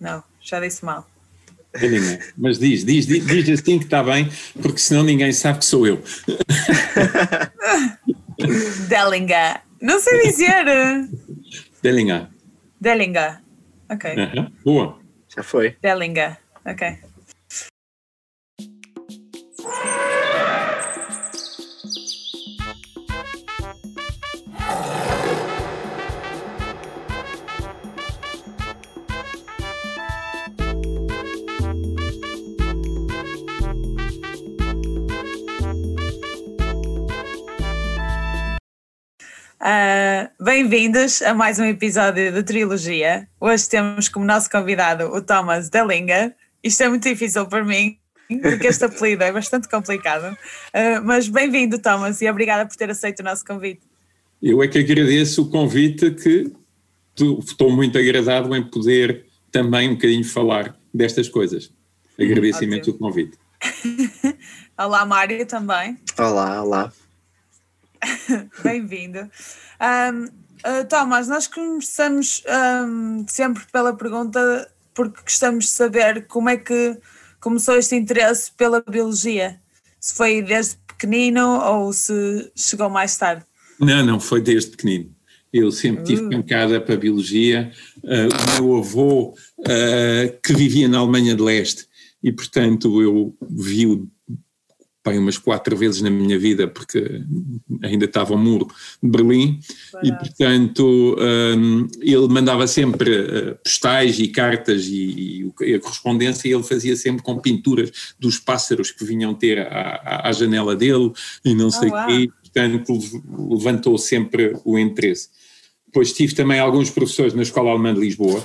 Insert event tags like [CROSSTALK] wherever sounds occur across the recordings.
Não, já disse mal. Mas diz, diz, diz, diz assim que está bem, porque senão ninguém sabe que sou eu. [LAUGHS] Dellinga. Não sei dizer. Dellinga. Dellinga. Ok. Aham, Boa. Já foi. Dellinga. Ok. Ah, Bem-vindos a mais um episódio da Trilogia. Hoje temos como nosso convidado o Thomas Dellinga. Isto é muito difícil para mim, porque este apelido é bastante complicado. Ah, mas bem-vindo, Thomas, e obrigada por ter aceito o nosso convite. Eu é que agradeço o convite, que estou muito agradado em poder também um bocadinho falar destas coisas. Agradeço Ótimo. imenso o convite. [LAUGHS] Olá, Mário, também. Olá, olá. [LAUGHS] Bem-vindo. Ahm, ah, Thomas, nós começamos ahm, sempre pela pergunta, porque gostamos de saber como é que começou este interesse pela biologia. Se foi desde pequenino ou se chegou mais tarde. Não, não, foi desde pequenino. Eu sempre tive Uh. pancada para a biologia. Ah, o meu avô, ah, que vivia na Alemanha de Leste, e portanto eu vi-o bem, umas quatro vezes na minha vida, porque ainda estava o muro de Berlim, e Barato. portanto hum, ele mandava sempre uh, postais e cartas e, e e a correspondência ele fazia sempre com pinturas dos pássaros que vinham ter à, janela dele e não sei o uau. quê, portanto lev- levantou sempre o interesse. Depois tive também alguns professores na Escola Alemã de Lisboa,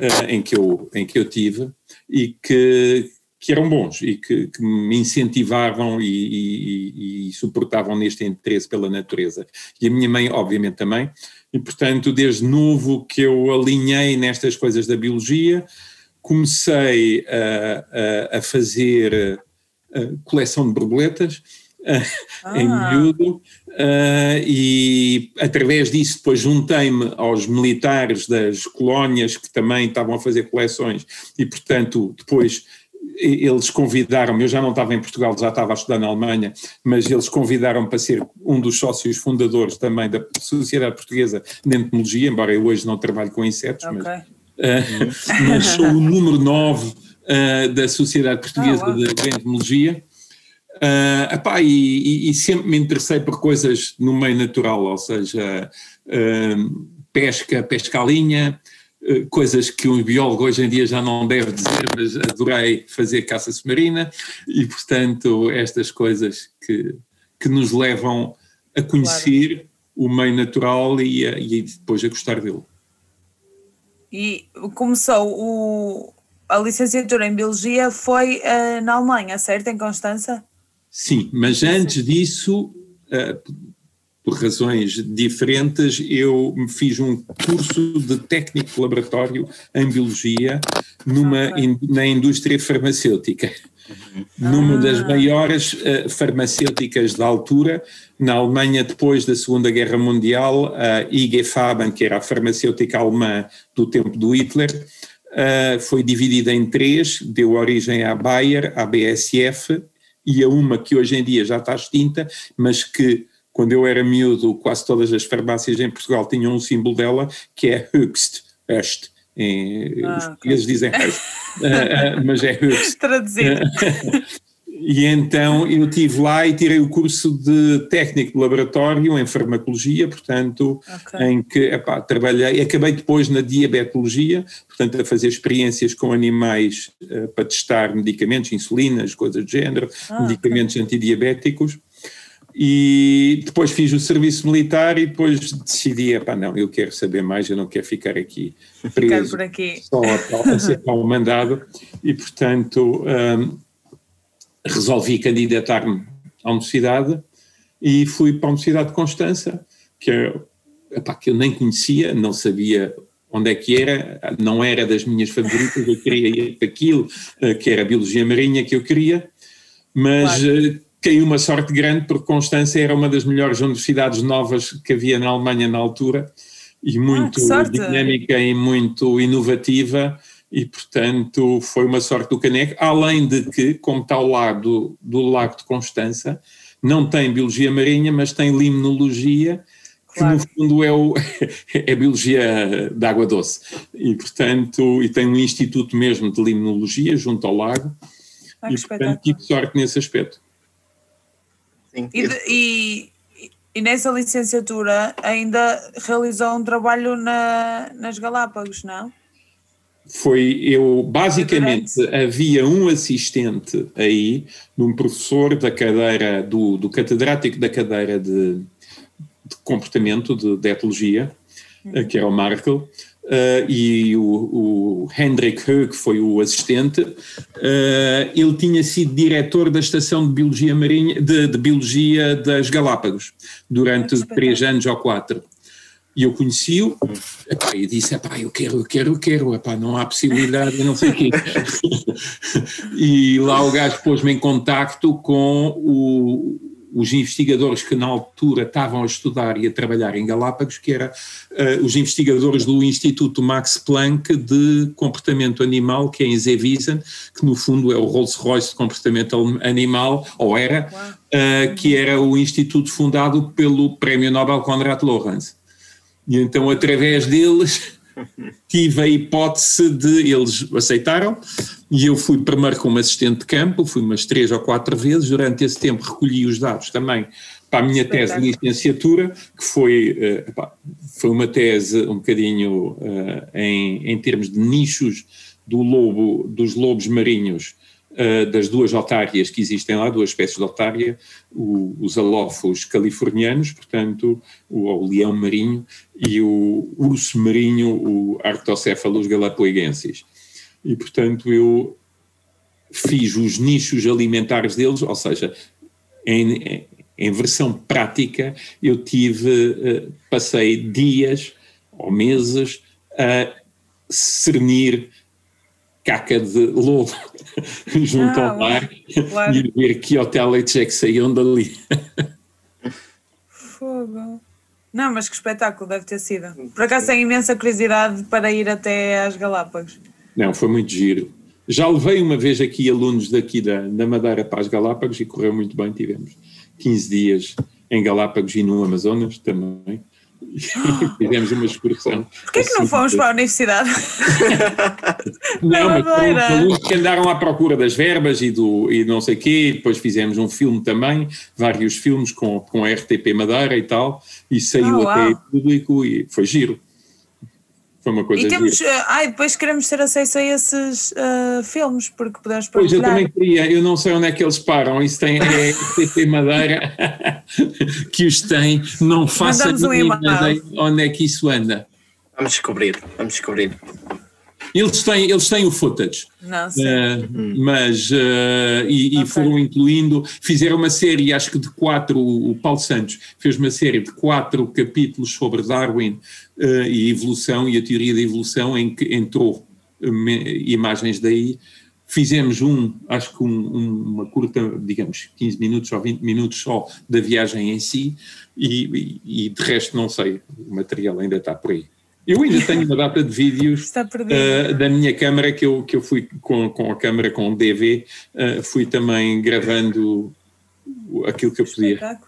eh, em, que eu, em que eu tive, e que, que eram bons e que, que me incentivavam e, e- e- suportavam neste interesse pela natureza. E a minha mãe, obviamente, também. E, portanto, desde novo que eu alinhei nestas coisas da biologia, comecei a, a- a fazer eh, coleção de borboletas eh, [LAUGHS] em Ah. miúdo eh, e através disso depois juntei-me aos militares das colónias que também estavam a fazer coleções e portanto depois eles convidaram-me, eu já não estava em Portugal, já estava a estudar na Alemanha, mas eles convidaram-me para ser um dos sócios fundadores também da Sociedade Portuguesa de Entomologia, embora eu hoje não trabalhe com insetos, mas Ok. Uh, mas sou o número 9 uh, da Sociedade Portuguesa Ah, uau. de, Entomologia. Uh, epá, e, e- e sempre me interessei por coisas no meio natural, ou seja, uh, pesca, pesca à linha, coisas que um biólogo hoje em dia já não deve dizer, mas adorei fazer caça submarina e, portanto, estas coisas que, que nos levam a conhecer o meio natural e, a- e depois a gostar dele. E começou o, a licenciatura em Biologia foi ah, na Alemanha, certo? Em Constança? Sim, mas antes disso, eh, por razões diferentes, eu me fiz um curso de técnico de laboratório em biologia numa, in- na indústria farmacêutica. Numa das maiores eh, farmacêuticas da altura, na Alemanha, depois da Segunda Guerra Mundial, a IG Farben, que era a farmacêutica alemã do tempo do Hitler, eh, foi dividida em três, deu origem à Bayer, à BSF e a uma que hoje em dia já está extinta, mas que quando eu era miúdo quase todas as farmácias em Portugal tinham um símbolo dela, que é Höchst, Höchst. Em, Ah, os portugueses dizem Höchst, eh, eh, mas é Höchst. Traduzido. [LAUGHS] E então eu estive lá e tirei o curso de técnico de laboratório em farmacologia, portanto, Ok. em que epá, trabalhei, acabei depois na diabetologia, portanto, a fazer experiências com animais eh, para testar medicamentos, insulinas, coisas do género, Ah, medicamentos antidiabéticos. E depois fiz o serviço militar e depois decidi, epá, não, eu quero saber mais, eu não quero ficar aqui [LAUGHS] Ficar preso por aqui. só a, a ser ao mandado e, portanto, hum, resolvi candidatar-me à universidade e fui para a Universidade de Constança, que, é, epá, que eu nem conhecia, não sabia onde é que era, não era das minhas favoritas, eu queria ir para aquilo, eh, que era a Biologia Marinha que eu queria, mas eh, caiu uma sorte grande porque Constança era uma das melhores universidades novas que havia na Alemanha na altura e muito Ah, dinâmica e muito inovativa e portanto foi uma sorte do caneco, além de que, como está ao lado do, do Lago de Constança, não tem biologia marinha, mas tem limnologia, que claro. no fundo é, o, [LAUGHS] é a biologia da água doce. E, portanto, e tem um instituto mesmo de limnologia junto ao lago. Ah, e, portanto, tive sorte nesse aspecto. Sim. E, de, e, e, nessa licenciatura ainda realizou um trabalho na, nas Galápagos, não? Foi eu, basicamente, havia um assistente aí, num professor da cadeira, do, do catedrático da cadeira de, de comportamento, de, de etologia, uhum. que era o Markel, Uh, e o, o Hendrik Hög foi o assistente, uh, ele tinha sido diretor da estação de biologia marinha, de, de biologia das Galápagos, durante três anos ou quatro. E eu conheci-o e disse, epá, eu quero, eu quero, eu quero, epá, não há possibilidade, não sei o quê. [LAUGHS] e lá o gajo pôs-me em contacto com o, os investigadores que na altura estavam a estudar e a trabalhar em Galápagos, que eram uh, os investigadores do Instituto Max Planck de Comportamento Animal, que é em Zewiesen, que no fundo é o Rolls-Royce de Comportamento Animal, ou era, uh, que era o instituto fundado pelo Prémio Nobel Konrad Lorenz. E então, através deles, tive a hipótese de. Eles aceitaram e eu fui primeiro como assistente de campo, fui umas três ou quatro vezes. Durante esse tempo recolhi os dados também para a minha tese de licenciatura, que foi, uh, foi uma tese um bocadinho uh, em, em termos de nichos do lobo, dos lobos marinhos uh, das duas otárias que existem lá, duas espécies de otária, o, os alófos californianos, portanto, o, o, leão marinho, e o urso marinho, o Arctocéfalos galapoigensis. E, portanto, eu fiz os nichos alimentares deles, ou seja, em, em versão prática, eu tive, uh, passei dias ou meses a cernir caca de lobo [LAUGHS] junto ah, ao mar claro. e ver que hotéis é que saíam dali. Fogo. Não, mas que espetáculo deve ter sido. Por acaso tenho imensa curiosidade para ir até às Galápagos. Não, foi muito giro. Já levei uma vez aqui alunos daqui da, da Madeira para as Galápagos e correu muito bem. Tivemos 15 dias em Galápagos e no Amazonas também. [LAUGHS] Fizemos uma excursão. Porquê que não assim, fomos para a universidade? [LAUGHS] não, mas foram que andaram à procura das verbas e, do, e não sei o quê, depois fizemos um filme também, vários filmes com, com a RTP Madeira e tal, e saiu oh, até público e foi giro. Foi uma coisa E temos, uh, ai, depois queremos ter acesso a esses uh, filmes, porque podemos Pois, eu também queria, eu não sei onde é que eles param, isso tem, é TT Madeira [LAUGHS] que os tem, não faça um ideia onde é que isso anda. Vamos descobrir, vamos descobrir. Eles têm, eles têm o footage. Não sei. Uh, mas, uh, e, e foram incluindo, fizeram uma série, acho que de quatro, o Paulo Santos fez uma série de quatro capítulos sobre Darwin e evolução e a teoria da evolução, em que entrou imagens daí. Fizemos um, acho que um, um, uma curta, digamos, 15 minutos ou 20 minutos só da viagem em si, e, e, e de resto não sei, o material ainda está por aí. Eu ainda tenho uma data de vídeos uh, da minha câmara que eu, que eu fui com, com a câmara com DV, uh, eh, fui também gravando aquilo que eu podia.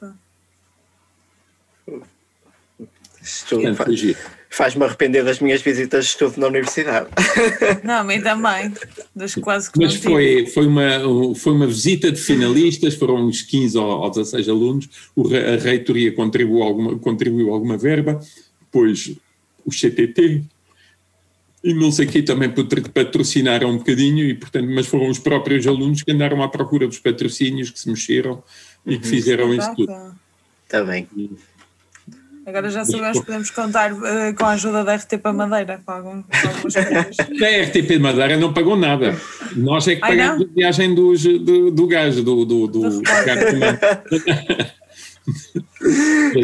Faz-me arrepender das minhas visitas de estudo na universidade. [LAUGHS] Não, a mim também. Das quase que Mas foi, foi, uma, foi uma visita de finalistas, foram uns 15 ou, 16 alunos, o, a reitoria contribuiu alguma, contribuiu alguma verba, depois o CTT, e não sei quem também patrocinaram um bocadinho, e, portanto, mas foram os próprios alunos que andaram à procura dos patrocínios, que se mexeram e que uhum. fizeram isso tudo. Está bem. Agora já sabemos que podemos contar uh, com a ajuda da RTP Madeira com, algum, com algumas coisas. [LAUGHS] A RTP Madeira não pagou nada. Nós é que Ai, pagamos não? a viagem dos, do, do gajo, do, do, do, do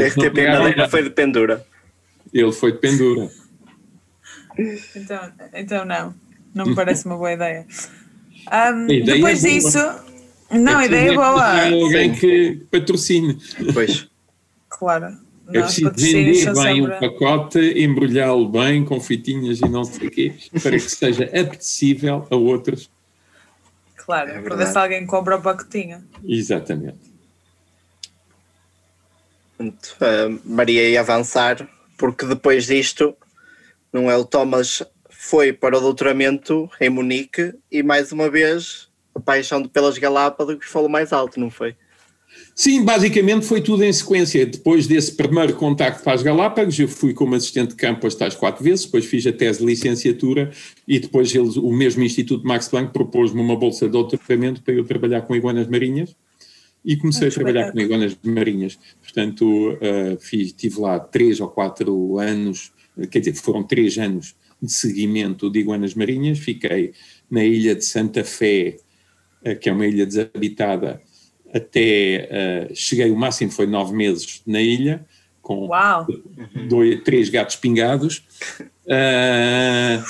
RTP [LAUGHS] Madeira foi de pendura. Ele foi de pendura. Então, então não, não me parece uma boa ideia. Um, depois é disso, não, a ideia é boa. Alguém que patrocine. Pois. Claro. É preciso vender bem o pacote, embrulhá-lo bem com fitinhas e não sei o quê, para que seja apetecível a outros. Claro, é para ver se alguém compra o pacotinho. Exatamente. Uh, Maria ia avançar, porque depois disto, não é? O Thomas foi para o doutoramento em Munique e mais uma vez a paixão pelas Galápagos falou mais alto, não foi? Sim, basicamente foi tudo em sequência. Depois desse primeiro contacto para as Galápagos, eu fui como assistente de campo as tais quatro vezes, depois fiz a tese de licenciatura e depois eles, o mesmo Instituto Max Planck propôs-me uma bolsa de doutoramento para eu trabalhar com iguanas marinhas e comecei ah, a trabalhar com iguanas marinhas. Portanto, uh, fiz, tive lá três ou quatro anos, quer dizer, foram três anos de seguimento de iguanas marinhas. Fiquei na ilha de Santa Fé, uh, que é uma ilha desabitada, até uh, cheguei, o máximo foi nove meses na ilha, com dois, três gatos pingados. Uh,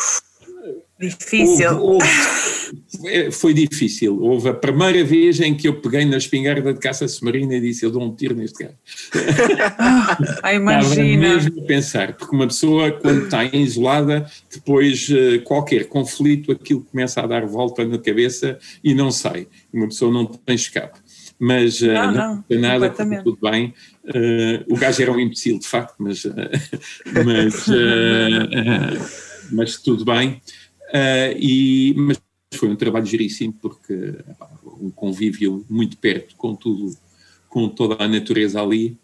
Difícil. Houve, houve, foi difícil. Houve a primeira vez em que eu peguei na espingarda de caça submarina e disse: Eu dou um tiro neste gato. [LAUGHS] Ah, imagina. Estava mesmo a pensar, porque uma pessoa, quando está isolada, depois uh, qualquer conflito, aquilo começa a dar volta na cabeça e não sai. Uma pessoa não tem escape mas uh, não, não, não nada, tudo bem. Uh, o gajo era um imbecil, de facto, mas, uh, [LAUGHS] mas, mas tudo bem. e, mas foi um trabalho giríssimo, porque um convívio muito perto com tudo, com toda a natureza ali,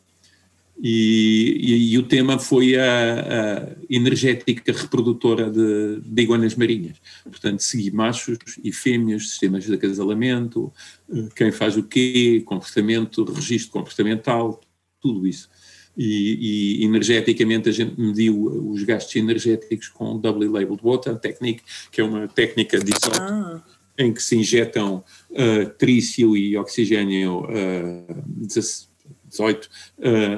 e, e, e, o tema foi a, a energética reprodutora de, de, iguanas marinhas. Portanto, seguir machos e fêmeas, sistemas de acasalamento, eh, quem faz o quê, comportamento, registro comportamental, tudo isso. E, e, energeticamente a gente mediu os gastos energéticos com Doubly Labeled Water Technique, que é uma técnica de ah. em que se injetam uh, trício e oxigênio uh, 18 uh,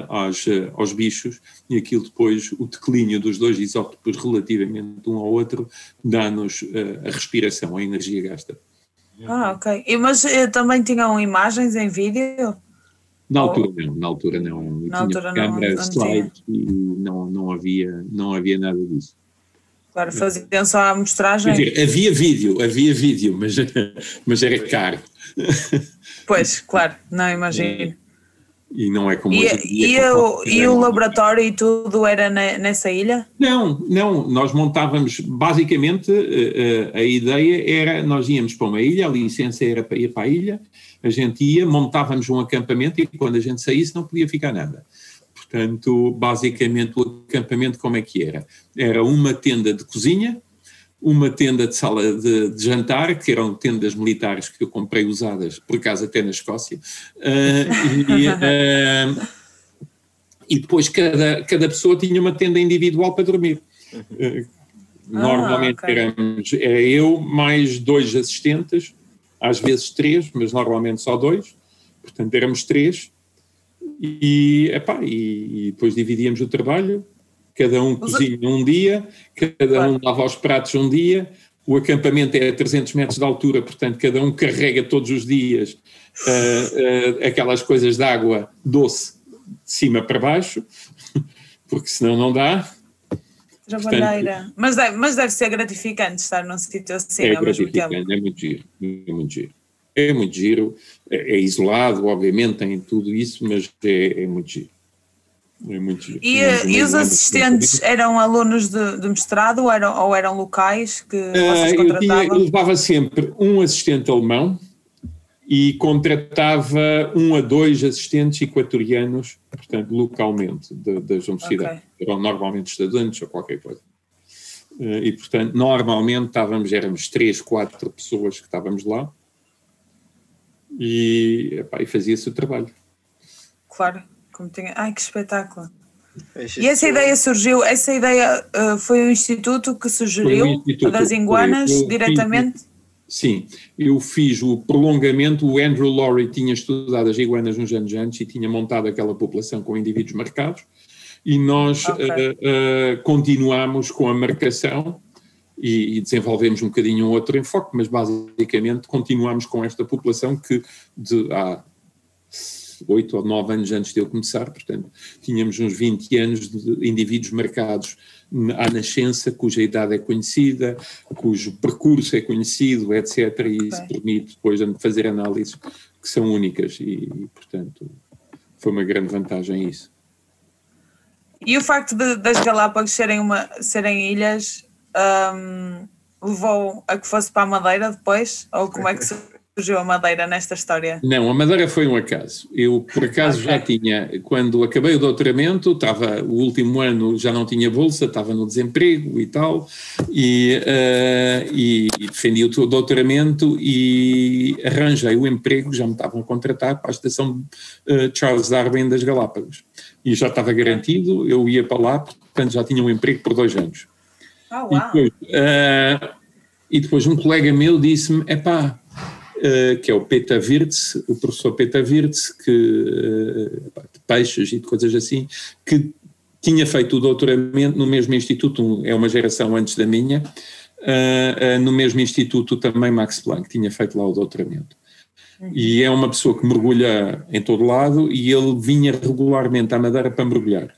aos, uh, aos bichos e aquilo depois, o declínio dos dois isótopos relativamente um ao outro, dá-nos uh, a respiração, a energia gasta. Ah, ok. E, mas eh, também tinham imagens em vídeo? Na altura não, na altura não. Na altura câmera, não, slide e não, não, havia, não havia nada disso. Claro, faziam só a amostragem. Quer dizer, havia vídeo, havia vídeo, mas, [LAUGHS] mas era caro. Pois, claro, não imagino e não é como e, hoje e, o, e o laboratório e tudo era nessa ilha? Não, não, nós montávamos, basicamente a, eh, eh, a, ideia era, nós íamos para uma ilha, a licença era para ir para a ilha, a gente ia, montávamos um acampamento e quando a gente saísse não podia ficar nada. Portanto, basicamente o acampamento como é que era? Era uma tenda de cozinha, uma tenda de sala de, de, jantar, que eram tendas militares que eu comprei usadas, por acaso até na Escócia, uh, e, uh, e, depois cada, cada pessoa tinha uma tenda individual para dormir. Uh, normalmente ah, okay. éramos, era eu mais dois assistentes, às vezes três, mas normalmente só dois, portanto éramos três, e, epá, e, e depois dividíamos o trabalho, cada um cozinha um dia, cada um lava os pratos um dia, o acampamento é a 300 metros de altura, portanto cada um carrega todos os dias uh, uh, aquelas coisas de água doce de cima para baixo, [LAUGHS] porque senão não dá. Trabalheira. Mas deve, mas deve ser gratificante estar num sítio assim é ao mesmo tempo. É muito giro, é muito giro. É muito giro, é, é isolado, obviamente, tem tudo isso, mas é, é muito giro. É muito e, e os assistentes eram alunos de, de mestrado ou eram, ou eram locais que uh, vocês contratavam? Eu, tinha, eu levava sempre um assistente alemão e contratava um a dois assistentes equatorianos, portanto, localmente, de, das universidades. Okay. Eram normalmente estudantes ou qualquer coisa. Uh, e, portanto, normalmente estávamos, éramos três, quatro pessoas que estávamos lá e, e fazia-se o trabalho. Claro. Como tinha... Ai, que espetáculo! E essa ideia surgiu, essa ideia uh, foi o instituto que sugeriu instituto, das iguanas diretamente? Fiz, sim, eu fiz o prolongamento, o Andrew Laurie tinha estudado as iguanas uns anos antes e tinha montado aquela população com indivíduos marcados e nós okay. uh, uh, continuamos com a marcação e, e, desenvolvemos um bocadinho um outro enfoque, mas basicamente continuamos com esta população que de, há oito ou nove anos antes de eu começar, portanto, tínhamos uns 20 anos de indivíduos marcados à nascença, cuja idade é conhecida, cujo percurso é conhecido, etc. E isso permite depois fazer análises que são únicas e, portanto, foi uma grande vantagem isso. E o facto de, das Galápagos serem, uma, serem ilhas um, levou a que fosse para a Madeira depois? Ou como é que surgiu a Madeira nesta história? Não, a Madeira foi um acaso. Eu, por acaso, okay. já tinha, quando acabei o doutoramento, estava, o último ano já não tinha bolsa, estava no desemprego e tal, e, uh, e defendi o doutoramento e arranjei o emprego, já me estavam a contratar para a estação uh, Charles Darwin das Galápagos. E já estava garantido, eu ia para lá, portanto já tinha um emprego por dois anos. Oh, e, depois, uh, e depois um colega meu disse-me, epá, Uh, que é o Peta Virts, o professor Peta Virts, que, uh, de peixes e de coisas assim, que tinha feito o doutoramento no mesmo instituto, é uma geração antes da minha, uh, no mesmo instituto também Max Planck, tinha feito lá o doutoramento. E é uma pessoa que mergulha em todo lado e ele vinha regularmente à Madeira para mergulhar.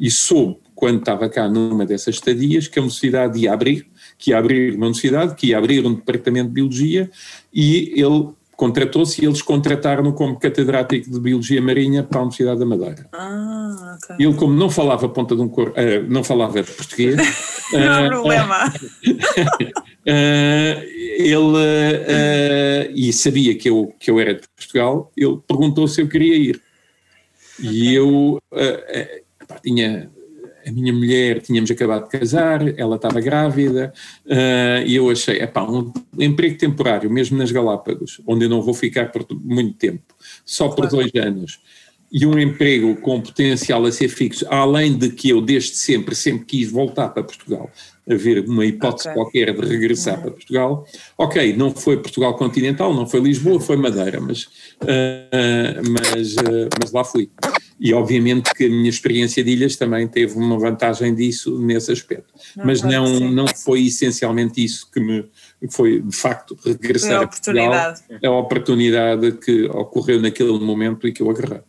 E soube, quando estava cá numa dessas estadias, que a universidade ia abrir que ia abrir uma universidade, que ia abrir um departamento de biologia e ele contratou-se e eles contrataram-no como catedrático de Biologia Marinha para a Universidade da Madeira. Ah, okay. Ele, como não falava ponta de um cor, uh, não falava português... [LAUGHS] não há uh, problema. Uh, [LAUGHS] ele, e sabia que eu, que eu era de Portugal, ele perguntou se eu queria ir. Okay. E eu tinha a minha mulher, tínhamos acabado de casar, ela estava grávida, uh, e eu achei, epá, um emprego temporário, mesmo nas Galápagos, onde eu não vou ficar por muito tempo, só por dois anos, e um emprego com potencial a ser fixo, além de que eu desde sempre, sempre quis voltar para Portugal, haver uma hipótese okay. qualquer de regressar uhum. para Portugal. Ok, não foi Portugal continental, não foi Lisboa, foi Madeira, mas, uh, mas, uh, mas lá fui. E obviamente que a minha experiência de ilhas também teve uma vantagem disso nesse aspecto. Não, mas não, não foi essencialmente isso que me foi de facto regressar a Portugal, a oportunidade que ocorreu naquele momento e que eu agarrei.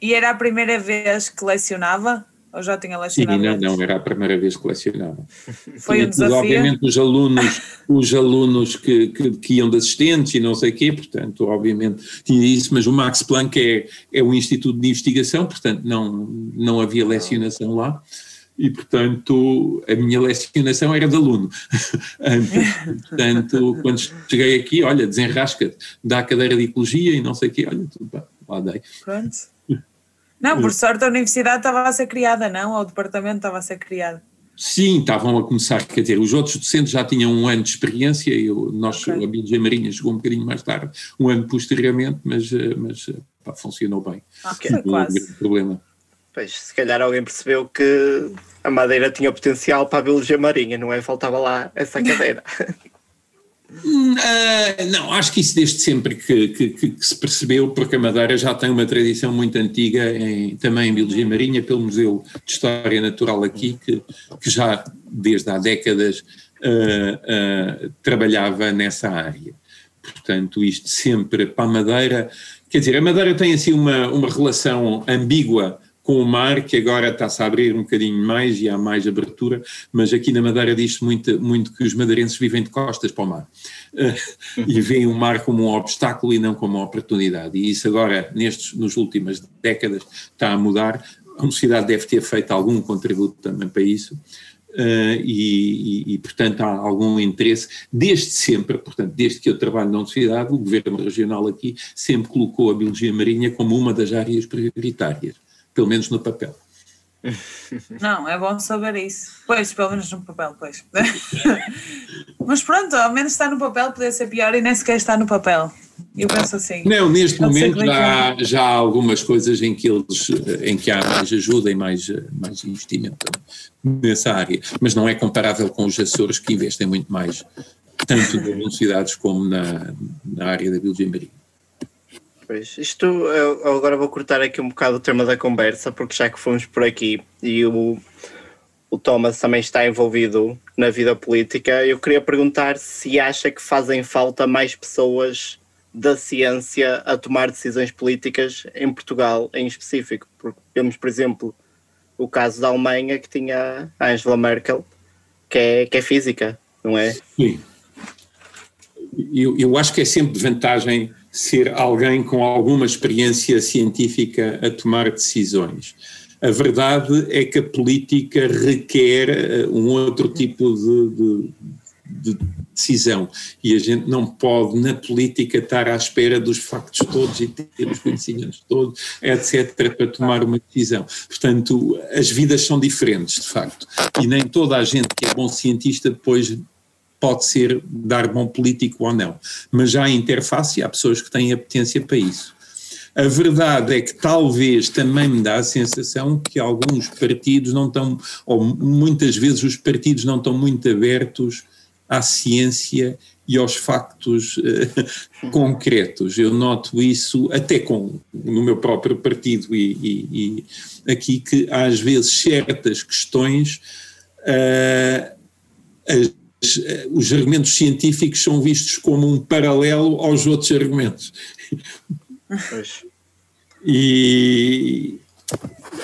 E era a primeira vez que lecionava? Ou já tinha lecionado? Sim, não, não, era a primeira vez que lecionava. Foi um desafio? Obviamente os alunos, os alunos que, que, que, iam de assistentes e não sei o quê, portanto, obviamente tinha isso, mas o Max Planck é, é um instituto de investigação, portanto não, não havia lecionação lá e, portanto, a minha lecionação era de aluno. [LAUGHS] portanto, quando cheguei aqui, olha, desenrasca-te, dá a cadeira de ecologia e não sei o quê, olha, tudo bem, lá dei. Pronto. Não, por sorte a universidade estava a ser criada, não? Ou o departamento estava a ser criado? Sim, estavam a começar, quer dizer, os outros docentes já tinham um ano de experiência, eu, nós, okay. a Biologia Marinha chegou um bocadinho mais tarde, um ano posteriormente, mas, eh, mas eh, pá, funcionou bem. Ok, não quase. grande problema. Pois, se calhar alguém percebeu que a Madeira tinha potencial para a Biologia Marinha, não é? Faltava lá essa [LAUGHS] cadeira. Uh, não, acho que isso desde sempre que, que, que, se percebeu, porque a Madeira já tem uma tradição muito antiga em, também em Biologia Marinha, pelo Museu de História Natural aqui, que, que já desde há décadas uh, uh, trabalhava nessa área. Portanto, isto sempre para a Madeira, quer dizer, a Madeira tem assim uma, uma relação ambígua com o mar, que agora está-se a abrir um bocadinho mais e há mais abertura, mas aqui na Madeira diz-se muito, muito que os madeirenses vivem de costas para o mar uh, [LAUGHS] e veem o mar como um obstáculo e não como uma oportunidade. E isso agora, nestes, nas últimas décadas, está a mudar. A universidade deve ter feito algum contributo também para isso. Uh, e, e, e, portanto, há algum interesse, desde sempre, portanto, desde que eu trabalho na universidade, o governo regional aqui sempre colocou a biologia marinha como uma das áreas prioritárias pelo menos no papel. [LAUGHS] Não, é bom saber isso. Pois, pelo menos no papel, pois. [LAUGHS] Mas pronto, ao menos está no papel, podia ser pior e nem sequer está no papel. Eu penso assim. Não, neste momento já, já há algumas coisas em que, eles, em que há mais ajuda e mais, mais investimento nessa área, mas não é comparável com os Açores que investem muito mais, tanto nas universidades como na, na área da biologia marinha. Pois, isto eu agora vou cortar aqui um bocado o tema da conversa, porque já que fomos por aqui e o, o Thomas também está envolvido na vida política, eu queria perguntar se acha que fazem falta mais pessoas da ciência a tomar decisões políticas em Portugal em específico. Porque temos, por exemplo, o caso da Alemanha que tinha a Angela Merkel, que é, que é física, não é? Sim. Eu, eu acho que é sempre de vantagem ser alguém com alguma experiência científica a tomar decisões. A verdade é que a política requer eh, um outro tipo de, de de decisão. E a gente não pode, na política, estar à espera dos factos todos e ter os conhecimentos todos, etc., para tomar uma decisão. Portanto, as vidas são diferentes, de facto. E nem toda a gente que é bom cientista depois pode ser dar bom político ou não. Mas já há interface há pessoas que têm apetência para isso. A verdade é que talvez também me dá a sensação que alguns partidos não estão, ou muitas vezes os partidos não estão muito abertos à ciência e aos factos uh, [LAUGHS] concretos. Eu noto isso até com, no meu próprio partido e, e, e aqui que às vezes certas questões uh, as, os argumentos científicos são vistos como um paralelo aos outros argumentos. e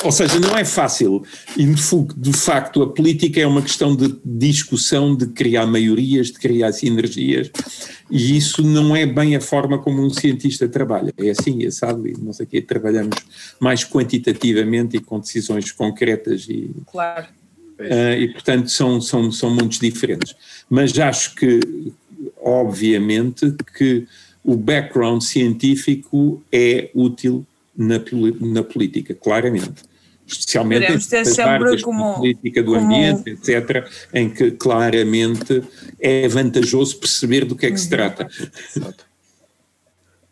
ou seja, não é fácil. E de facto, a política é uma questão de discussão, de criar maiorias, de criar sinergias, e isso não é bem a forma como um cientista trabalha. É assim, é sabe, não sei o quê, trabalhamos mais quantitativamente e com decisões concretas e. Claro. Uh, e portanto são, são, são mundos diferentes. Mas acho que, obviamente, que o background científico é útil na, na política, claramente. Especialmente em sempre como, política do como... ambiente, etc., em que claramente é vantajoso perceber do que é que uhum. se trata.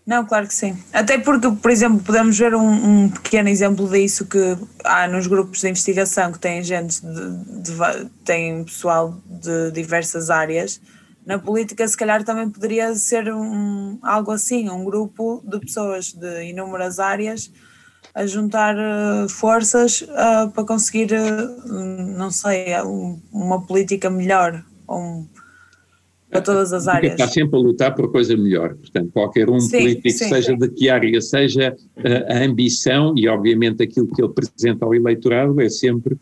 Não, claro que sim. Até porque, por exemplo, podemos ver um, um, pequeno exemplo disso que há nos grupos de investigação que têm gente, de, de, tem pessoal de diversas áreas. Na política, se calhar, também poderia ser um, algo assim, um grupo de pessoas de inúmeras áreas a juntar uh, forças uh, para conseguir, uh, não sei, uma política melhor um, para todas as áreas. Está sempre a lutar por coisa melhor, portanto, qualquer um sim, político, sim, seja sim. de que área, seja a ambição e, obviamente, aquilo que ele apresenta ao eleitorado é sempre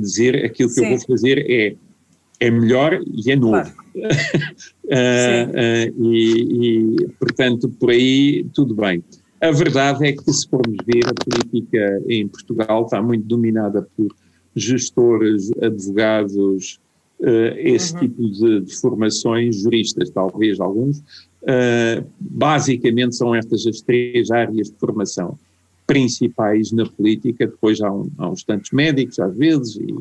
dizer aquilo que eu vou fazer é, é melhor e é novo. Claro. [LAUGHS] e, e, portanto, por aí tudo bem. A verdade é que, se formos ver, a política em Portugal está muito dominada por gestores, advogados, uh, esse uhum. tipo de, de, formações, juristas, talvez alguns. Uh, basicamente são estas as três áreas de formação principais na política, depois há, um, há uns tantos médicos às vezes e,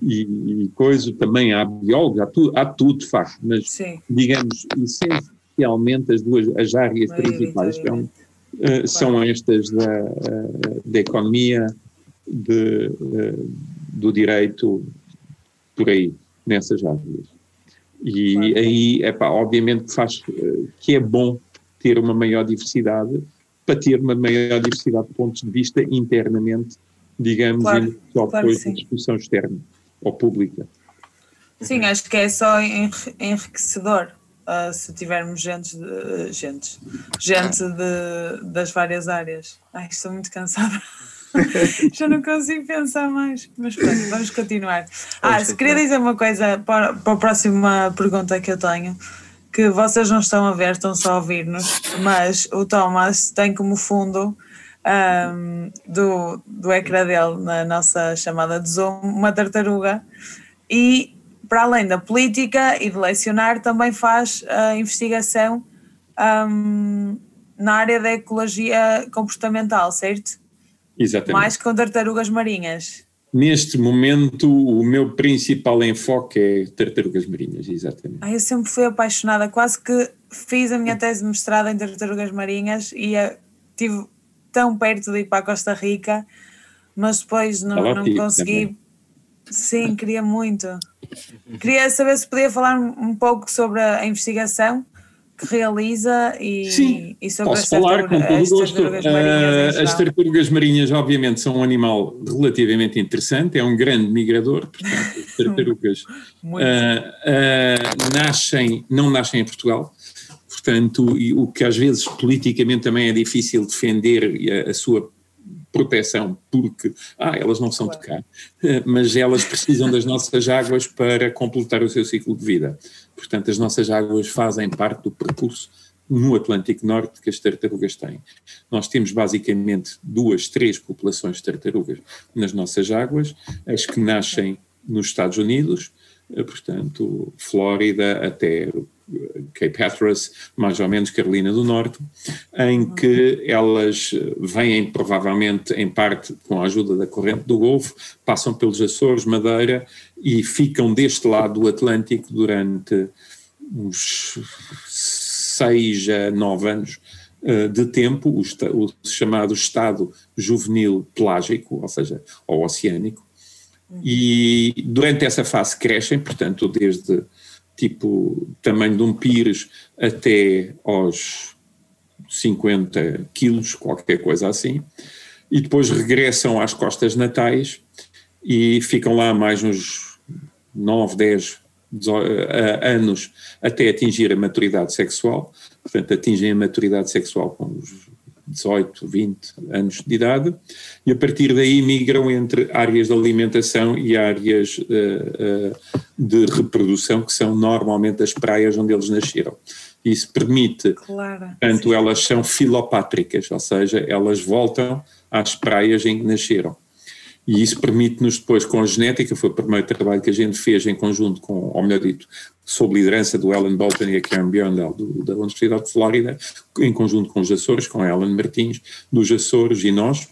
e, e coisa, também há biólogos, há, tu, há tudo de facto, mas Sim. digamos essencialmente as duas as áreas principais um, uh, são estas da, uh, da economia, de, uh, do direito, por aí, nessas áreas. E claro. aí, epá, obviamente que faz, que é bom ter uma maior diversidade, para ter uma maior diversidade de pontos de vista internamente, digamos, claro, e só claro depois da discussão externa ou pública. Sim, acho que é só enriquecedor uh, se tivermos gente, de, gente, gente de, das várias áreas. Ai, estou muito cansada. [LAUGHS] Já não consigo pensar mais. Mas pronto, vamos continuar. Ah, se queria dizer uma coisa para, para a próxima pergunta que eu tenho, que vocês não estão a ver, estão só a ouvir-nos, mas o Thomas tem como fundo um, do, do ecrã dele, na nossa chamada de Zoom, uma tartaruga. E para além da política e de lecionar, também faz a investigação um, na área da ecologia comportamental, certo? Exatamente. Mais com tartarugas marinhas. Neste momento, o meu principal enfoque é tartarugas marinhas, exatamente. Ah, eu sempre fui apaixonada, quase que fiz a minha tese de mestrado em tartarugas marinhas e estive tão perto de ir para a Costa Rica, mas depois não, não consegui. Também. Sim, queria muito. Queria saber se podia falar um pouco sobre a investigação que realiza e, Sim, e sobre posso falar com todo gosto. Tartarugas uh, as tartarugas marinhas, obviamente, são um animal relativamente interessante, é um grande migrador, portanto, as [LAUGHS] tartarugas uh, uh, nascem, não nascem em Portugal, portanto, e o que às vezes politicamente também é difícil defender a, a sua proteção, porque ah, elas não são de cá, [LAUGHS] mas elas precisam das nossas águas para completar o seu ciclo de vida. Portanto, as nossas águas fazem parte do percurso no Atlântico Norte que as tartarugas têm. Nós temos basicamente duas, três populações de tartarugas nas nossas águas, as que nascem nos Estados Unidos, eh, portanto, Flórida até Cape Hatteras, mais ou menos Carolina do Norte, em que elas vêm provavelmente em parte com a ajuda da corrente do Golfo, passam pelos Açores, Madeira e ficam deste lado do Atlântico durante uns seis a nove anos uh, de tempo, o, o, chamado estado juvenil pelágico, ou seja, ou oceânico, e durante essa fase crescem, portanto, desde tipo tamanho de um pires até aos 50 quilos, qualquer coisa assim, e depois regressam às costas natais e ficam lá mais uns 9, 10 anos até atingir a maturidade sexual, portanto atingem a maturidade sexual com os 18, 20 anos de idade, e a partir daí migram entre áreas de alimentação e áreas uh, uh, de reprodução, que são normalmente as praias onde eles nasceram. Isso permite, claro, tanto sim. elas são filopátricas, ou seja, elas voltam às praias em que nasceram. E isso permite-nos depois, com a genética, foi o primeiro trabalho que a gente fez em conjunto com, ou melhor dito, sob liderança do Alan Bolton e a Karen Bjorndal da Universidade de Flórida, em conjunto com os Açores, com a Ellen Martins, dos Açores e nós,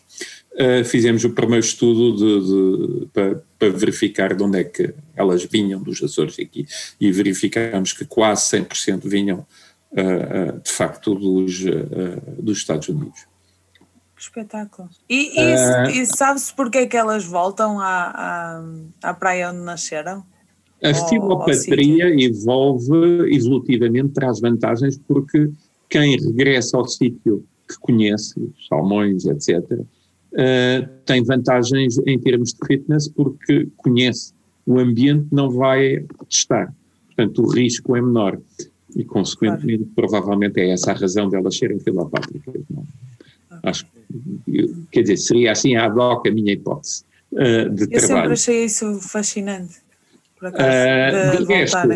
uh, fizemos o primeiro estudo de, de, para, para, verificar de onde é que elas vinham dos Açores aqui, e verificamos que quase 100% vinham, uh, uh, de facto, dos, dos Estados Unidos. Espetáculo. E, e, e sabe-se porque é que elas voltam à, à, à praia onde nasceram? A filopatria evolve evolutivamente, traz vantagens, porque quem regressa ao sítio que conhece, salmões, etc., uh, eh, tem vantagens em termos de fitness, porque conhece o ambiente, não vai testar. Portanto, o risco é menor. E, consequentemente, claro. provavelmente é essa a razão delas serem filopátricas. Não? Acho quer dizer, seria assim a hoc a minha hipótese uh, de Eu trabalho. Eu sempre achei isso fascinante por acaso, uh, de, de resto,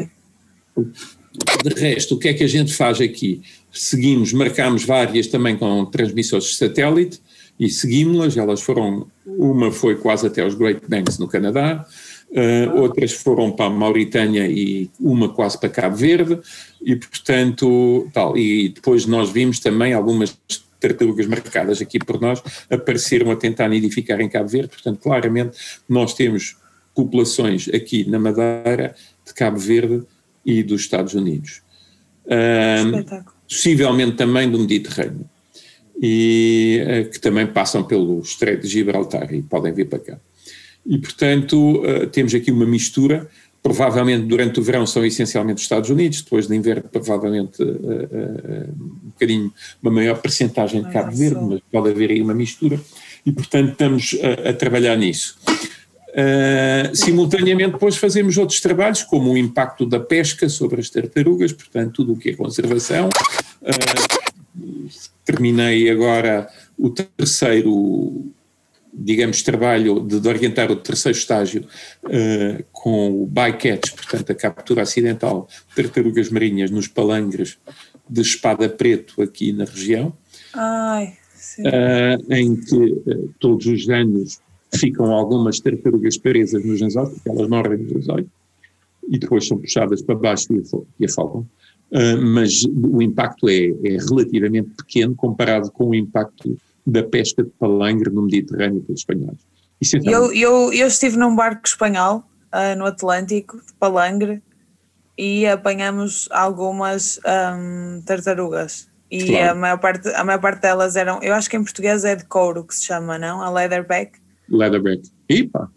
de resto, o que é que a gente faz aqui? Seguimos, marcamos várias também com transmissões de satélite e seguimos-las, elas foram, uma foi quase até aos Great Banks no Canadá, uh, outras foram para a Mauritânia e uma quase para Cabo Verde, e portanto, tal, e depois nós vimos também algumas tartarugas marcadas aqui por nós apareceram a tentar nidificar em Cabo Verde, portanto claramente nós temos populações aqui na Madeira, de Cabo Verde e dos Estados Unidos. Um, possivelmente também do Mediterrâneo. E uh, que também passam pelo Estreito de Gibraltar e podem vir para cá. E, portanto, uh, temos aqui uma mistura. Provavelmente durante o verão são essencialmente os Estados Unidos, depois de inverno, provavelmente uh, um bocadinho, uma maior percentagem de Cabo Verde, mas pode haver aí uma mistura. E, portanto, estamos a, a trabalhar nisso. Uh, simultaneamente, depois fazemos outros trabalhos, como o impacto da pesca sobre as tartarugas, portanto, tudo o que é conservação. Uh, terminei agora o terceiro, digamos, trabalho de, de orientar o terceiro estágio uh, com o bycatch, portanto, a captura acidental de tartarugas marinhas nos palangres de espada preto aqui na região. Ai, em que todos os anos ficam algumas tartarugas presas nos anzóis, porque elas morrem nos anzóis, e depois são puxadas para baixo e afogam. Uh, mas o impacto é, é, relativamente pequeno comparado com o impacto da pesca de palangre no Mediterrâneo pelos espanhóis. É eu, eu, eu, estive num barco espanhol uh, no Atlântico, de palangre, e apanhamos algumas um, tartarugas. E claro. a, maior parte, a maior parte delas eram, eu acho que em português é de couro que se chama, não? A leatherback. Leatherback. Epa!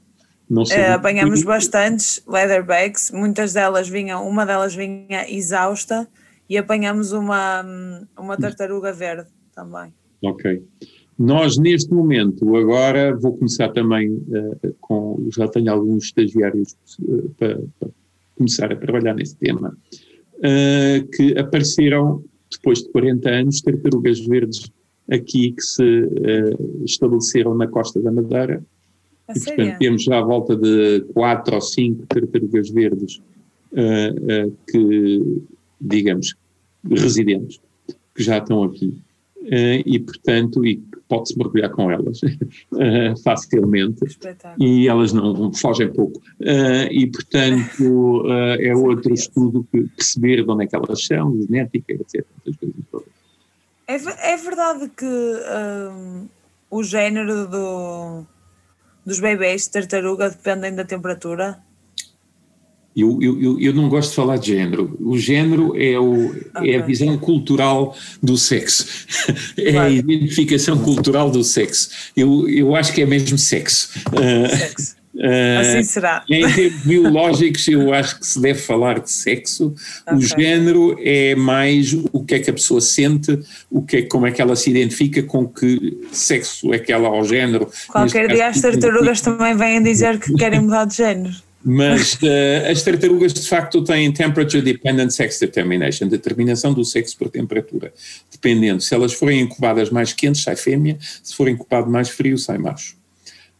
Não sei. Uh, apanhamos bastantes leatherbacks, muitas delas vinham, uma delas vinha exausta e apanhamos uma, uma tartaruga verde também. Ok. Nós, neste momento, agora vou começar também uh, com. Já tenho alguns estagiários uh, para, para, começar a trabalhar nesse tema, uh, que apareceram depois de 40 anos, tartarugas verdes aqui que se uh, estabeleceram na costa da Madeira. E, portanto, temos já à volta de quatro ou cinco tartarugas verdes uh, uh, que, digamos, residentes, que já estão aqui. e, portanto, e pode-se mergulhar com elas [LAUGHS] facilmente. E elas não fogem pouco. e, portanto, [LAUGHS] é outro estudo que perceber de onde é que elas são, genética, etc. essas coisas todas. É, é verdade que hum, o género do, dos bebês de tartaruga dependem da temperatura? Eu, eu, eu, não gosto de falar de género. O género é, o, é a visão cultural do sexo. [LAUGHS] É a identificação cultural do sexo. Eu, eu acho que é mesmo sexo. Ah, Sexo. Ah, Assim será. Em termos biológicos, eu acho que se deve falar de sexo. O Ok. género é mais o que é que a pessoa sente, o que é, como é que ela se identifica com que sexo é que ela ao género. Qualquer Neste dia caso, as tartarugas também vêm dizer que querem mudar de género. Mas eh, as tartarugas de facto têm temperature dependent sex determination, determinação do sexo por temperatura. Dependendo, se elas forem incubadas mais quentes, sai fêmea, se for incubado mais frio, sai macho.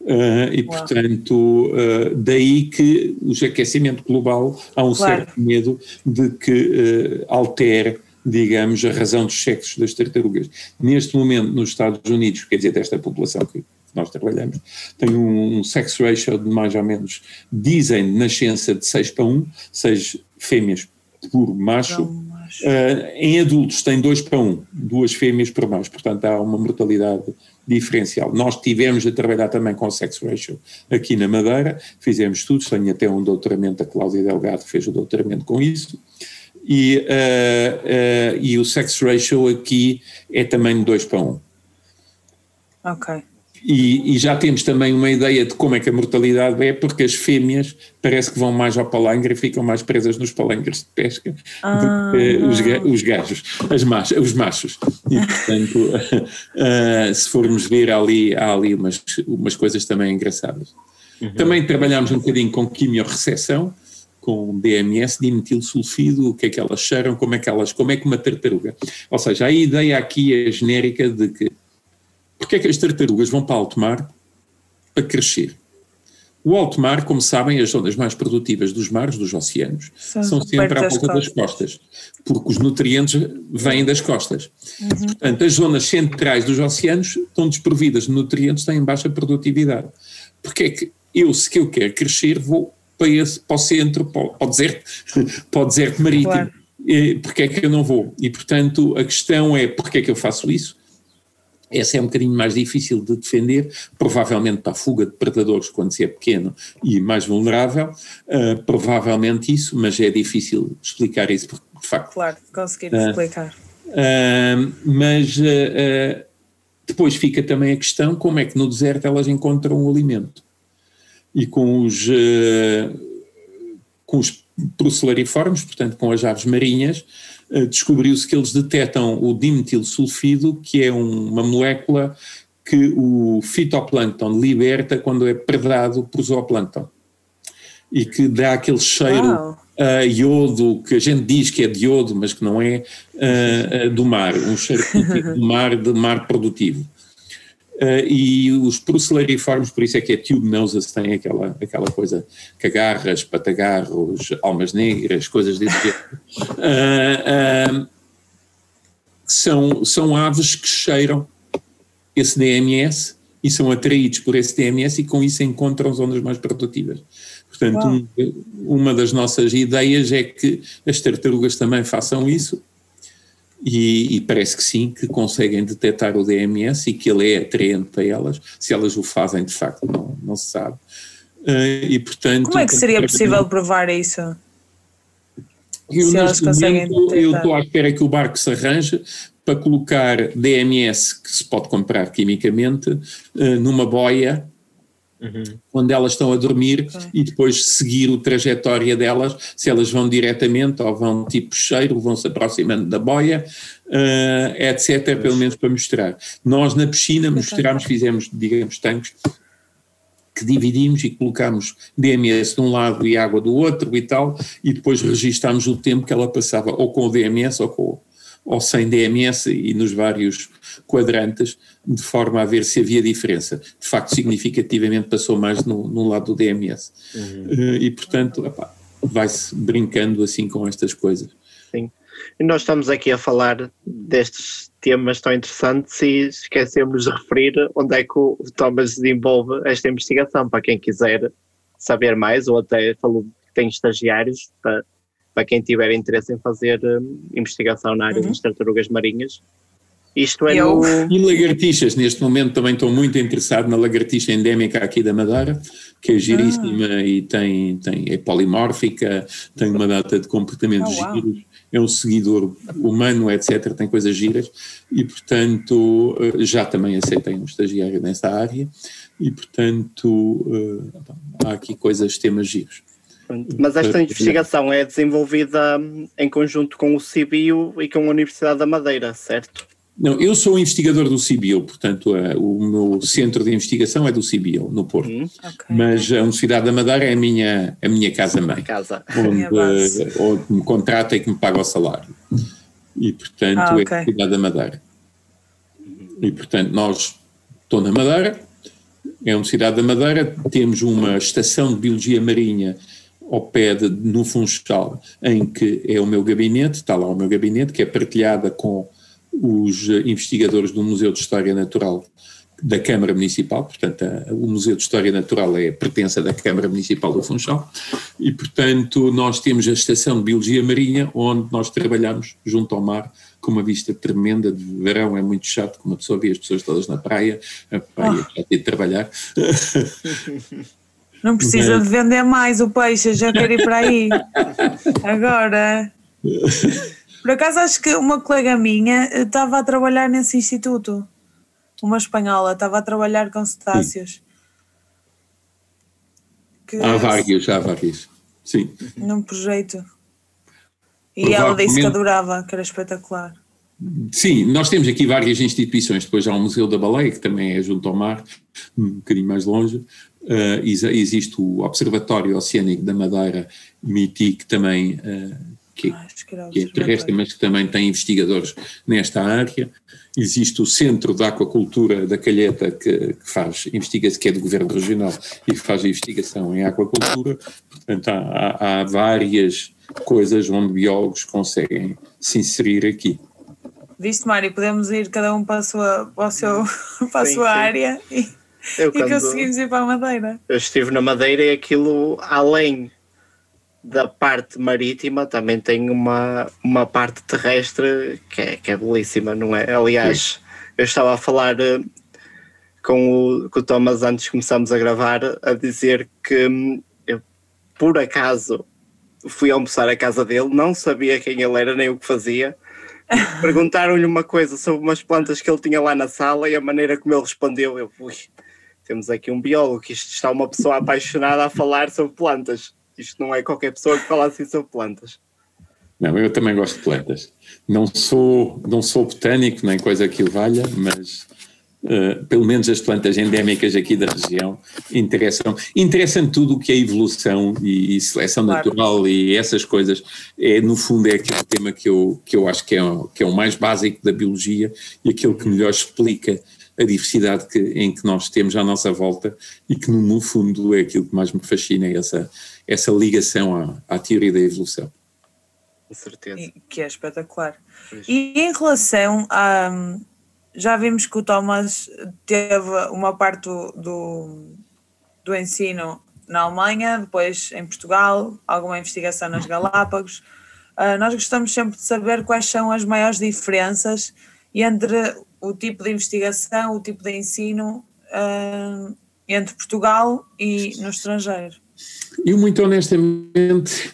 Eh, e portanto, eh, daí que o aquecimento global há um Claro. certo medo de que eh, altere, digamos, a razão dos sexos das tartarugas. Neste momento, nos Estados Unidos, quer dizer, desta população que nós trabalhamos, tem um, um sex ratio de mais ou menos, dizem de nascença de 6 para 1, 6 fêmeas por macho. Uh, em adultos tem 2 para 1, duas fêmeas por macho, portanto há uma mortalidade diferencial. Nós tivemos a trabalhar também com sex ratio aqui na Madeira, fizemos estudos, tenho até um doutoramento, a Cláudia Delgado fez o doutoramento com isso, e, uh, uh, e o sex ratio aqui é também de 2 para 1. Ok. E, e já temos também uma ideia de como é que a mortalidade é, porque as fêmeas parece que vão mais ao palangre e ficam mais presas nos palangres de pesca Ah. do que os, os gajos, as machos, os machos. E, portanto, eh, [LAUGHS] se formos ver, há ali, há ali umas, umas coisas também engraçadas. Também trabalhamos um bocadinho com quimiorrecepção, com DMS, dimetilsulfido, o que é que elas cheiram, como é que elas, como é que uma tartaruga. Ou seja, a ideia aqui é genérica de que porque é que as tartarugas vão para alto mar para crescer? O alto mar, como sabem, as zonas mais produtivas dos mares, dos oceanos, São são sempre à volta das costas, porque os nutrientes vêm das costas. Portanto, as zonas centrais dos oceanos estão desprovidas de nutrientes, têm baixa produtividade. Porque é que eu, se que eu quero crescer, vou para, esse, para o centro, para, o- para o deserto, [LAUGHS] para o deserto marítimo. Claro. Porque é que eu não vou? E, portanto, a questão é porque é que eu faço isso? Essa é um bocadinho mais difícil de defender, provavelmente para a fuga de predadores quando se é pequeno e mais vulnerável, ah, provavelmente isso, mas é difícil explicar isso, porque de facto. Claro, conseguir Ah. explicar. ah, mas depois fica também a questão como é que no deserto elas encontram o alimento. E com os, com os procellariformes, portanto com as aves marinhas, descobriu-se que eles detectam o dimetilsulfido, que é um- uma molécula que o fitoplâncton liberta quando é predado por zooplâncton. E que dá aquele cheiro Uau. a iodo, que a gente diz que é de iodo, mas que não é, ah, do mar, um cheiro [LAUGHS] do mar, de mar produtivo. Uh, e os procellariformes, por isso é que a tube noses tem aquela, aquela coisa, cagarras, patagarros, almas negras, coisas desse tipo. Uh, uh, são, são aves que cheiram esse DMS e são atraídos por esse DMS e com isso encontram zonas mais produtivas. Portanto, um- uma das nossas ideias é que as tartarugas também façam isso e, e parece que sim, que conseguem detectar o DMS e que ele é atraente para elas. Se elas o fazem, de facto, não, não se sabe. Eh, e, portanto, Como é que seria possível provar isso? eu, se elas neste conseguem momento, eu estou à espera que o barco se arranje para colocar DMS, que se pode comprar quimicamente, eh, numa boia onde elas estão a dormir e depois seguir o trajetória delas, se elas vão diretamente ou vão tipo cheiro, vão se aproximando da boia, eh, etc., pelo menos para mostrar. Nós na piscina mostramos, fizemos, digamos, tanques que dividimos e colocámos DMS de um lado e água do outro e tal, e depois registámos o tempo que ela passava ou com o DMS ou com, ou sem DMS e nos vários quadrantes, de forma a ver se havia diferença. De facto, significativamente passou mais no, no lado do DMS. Uhum. Uh, e, portanto, vai-se brincando assim com estas coisas. Sim. E nós estamos aqui a falar destes temas tão interessantes e esquecemos de referir onde é que o Thomas desenvolve esta investigação, para quem quiser saber mais, ou até falou que tem estagiários, para, para quem tiver interesse em fazer um, investigação na área uhum. das tartarugas marinhas. Isto é Eu... no... E lagartixas, neste momento também estou muito interessado na lagartixa endémica aqui da Madeira, que é giríssima ah. e tem, tem, é polimórfica, tem uma data de comportamentos oh, giros, é um seguidor humano, etc., tem coisas giras, e portanto eh, já também aceitei um estagiário nessa área, e portanto eh, há aqui coisas, temas giros. Mas esta investigação é desenvolvida hum, em conjunto com o CIBIO e com a Universidade da Madeira, certo? Não, eu sou investigador do CBIO, portanto é, o meu centro de investigação é do CBIO, no Porto. Hum, okay. Mas a Universidade da Madeira é a minha, a minha casa-mãe. Casa. [LAUGHS] Onde, onde me contrata e que me paga o salário. E portanto ah, okay. é a Universidade da Madeira. E portanto nós, estou na Madeira, é a Universidade da Madeira, temos uma estação de Biologia Marinha ao pé de, no Funchal, em que é o meu gabinete, está lá o meu gabinete, que é partilhada com os investigadores do Museu de História Natural da Câmara Municipal, portanto a, o Museu de História Natural é pertença da Câmara Municipal do Funchal e portanto nós temos a Estação de Biologia Marinha onde nós trabalhamos junto ao mar com uma vista tremenda de verão, é muito chato, como a pessoa vê as pessoas todas na praia, a praia oh. já tem de trabalhar. [LAUGHS] Não precisa Mas... de vender mais o peixe, já quero ir para aí. Agora. Por acaso acho que uma colega minha eh, estava a trabalhar nesse instituto, uma espanhola, estava a trabalhar com cetáceos. Há vários, há vários, sim. Num projeto. E ela disse que adorava, que era espetacular. Sim, nós temos aqui várias instituições, depois há o Museu da Baleia, que também é junto ao mar, um bocadinho mais longe, uh, existe o Observatório Oceânico da Madeira, MITI, que também uh, que, ah, que é terrestre, mas que também tem investigadores nesta área. Existe o Centro de Aquacultura da Calheta, que, que faz investigação, que é do Governo Regional e que faz investigação em aquacultura. Portanto, há, há, várias coisas onde biólogos conseguem se inserir aqui. Viste, Mário, podemos ir cada um para a sua, para a seu, [LAUGHS] para a sim, sua sim. área e, e conseguimos ir para a Madeira. Eu estive na Madeira e aquilo, além da parte marítima também tem uma, uma parte terrestre que é, que é belíssima, não é? Aliás, Sim. eu estava a falar uh, com, o, com o Thomas antes de começarmos a gravar, a dizer que um, eu, por acaso, fui almoçar à casa dele, não sabia quem ele era nem o que fazia. [LAUGHS] Perguntaram-lhe uma coisa sobre umas plantas que ele tinha lá na sala e a maneira como ele respondeu, eu fui. Temos aqui um biólogo, isto está uma pessoa apaixonada a falar sobre plantas. Isto não é qualquer pessoa que fala assim sobre plantas. Não, eu também gosto de plantas. Não sou, não sou botânico nem coisa que o valha, mas uh, pelo menos as plantas endémicas aqui da região interessam. Interessam tudo o que é evolução e, e seleção claro. natural e essas coisas. É, no fundo, é aquele tema que eu, que eu acho que é, que é o mais básico da biologia e aquele que melhor explica a diversidade que, em que nós temos à nossa volta e que no, fundo é aquilo que mais me fascina, é essa, essa ligação à, à teoria da evolução. Com certeza. E, que é espetacular. Pois. E em relação a. Já vimos que o Thomas teve uma parte do, do, do ensino na Alemanha, depois em Portugal, alguma investigação nas Galápagos. Uh, nós gostamos sempre de saber quais são as maiores diferenças entre o tipo de investigação, o tipo de ensino uh, entre Portugal e no estrangeiro. Eu, muito honestamente,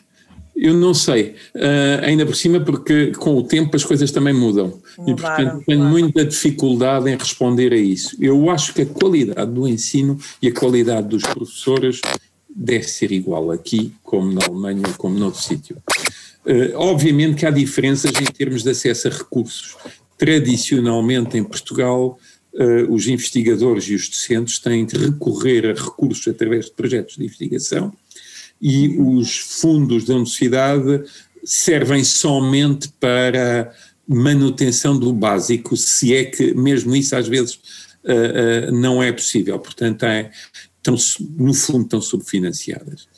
eu não sei. Uh, ainda por cima, porque com o tempo as coisas também mudam. Mudaram, e, portanto, tenho claro. muita dificuldade em responder a isso. Eu acho que a qualidade do ensino e a qualidade dos professores deve ser igual aqui, como na Alemanha, como noutro sítio. Uh, obviamente que há diferenças em termos de acesso a recursos. Tradicionalmente, em Portugal, uh, os investigadores e os docentes têm de recorrer a recursos através de projetos de investigação e os fundos da universidade servem somente para manutenção do básico, se é que mesmo isso às vezes uh, uh, não é possível. Portanto, é, estão, no fundo estão subfinanciadas.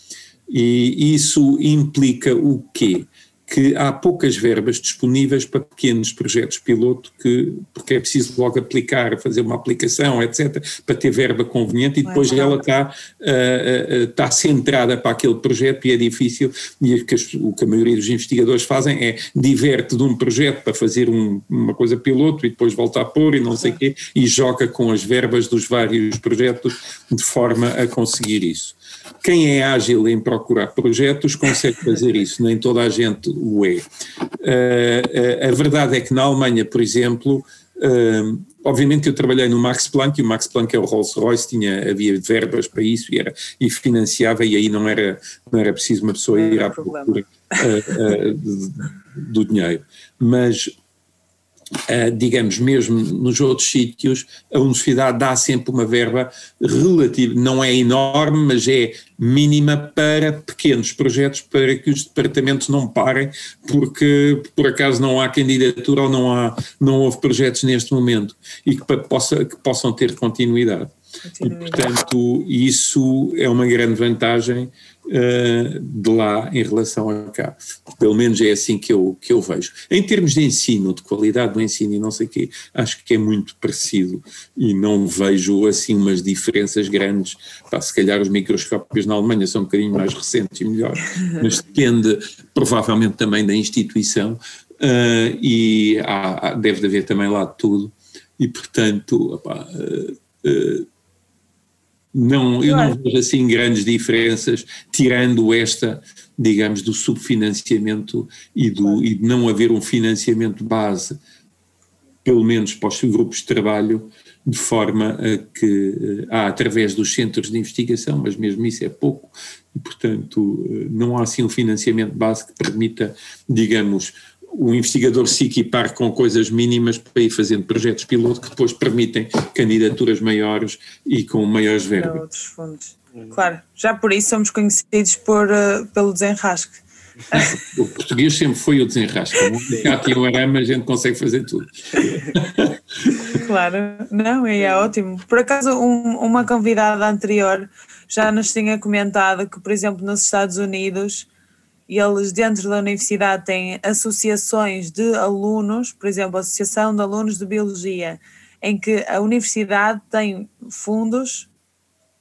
E isso implica o quê? Que há poucas verbas disponíveis para pequenos projetos piloto, que, porque é preciso logo aplicar, fazer uma aplicação, etc., para ter verba conveniente e depois ela está, uh, uh, está centrada para aquele projeto e é difícil, e o que, o que a maioria dos investigadores fazem é diverte de um projeto para fazer um, uma coisa piloto e depois volta a pôr e não sei o quê, e joga com as verbas dos vários projetos de forma a conseguir isso. Quem é ágil em procurar projetos consegue fazer isso, nem toda a gente o é. Uh, a verdade é que na Alemanha, por exemplo, uh, obviamente eu trabalhei no Max Planck e o Max Planck é o Rolls-Royce, tinha, havia verbas para isso e, era, e financiava e aí não era, não era preciso uma pessoa ir à procura do dinheiro. Mas Uh, digamos, mesmo nos outros sítios, a universidade dá sempre uma verba relativa, não é enorme, mas é mínima para pequenos projetos, para que os departamentos não parem, porque por acaso não há candidatura ou não, há, não houve projetos neste momento e que, possa, que possam ter continuidade. continuidade. E, portanto, isso é uma grande vantagem uh, de lá em relação a cá. Pelo menos é assim que eu, que eu vejo. Em termos de ensino, de qualidade do ensino e não sei o quê, acho que é muito parecido e não vejo assim umas diferenças grandes. Pá, se calhar os microscópios na Alemanha são um bocadinho mais recentes e melhores, mas depende provavelmente também da instituição uh, e há, deve haver também lá tudo. E portanto, opá, uh, não, eu não vejo assim grandes diferenças, tirando esta, digamos, do subfinanciamento e, do, e de não haver um financiamento base, pelo menos para os grupos de trabalho, de forma a que há através dos centros de investigação, mas mesmo isso é pouco, e portanto não há assim um financiamento base que permita, digamos, o investigador se equipar com coisas mínimas para ir fazendo projetos piloto que depois permitem candidaturas maiores e com maiores verbas. outros fundos. Claro, já por isso somos conhecidos por, uh, pelo desenrasque. O português sempre foi o desenrasque. Cá tinha um arame, a gente consegue fazer tudo. Claro, não, e é ótimo. Por acaso, um, uma convidada anterior já nos tinha comentado que, por exemplo, nos Estados Unidos e eles dentro da universidade têm associações de alunos, por exemplo, a Associação de Alunos de Biologia, em que a universidade tem fundos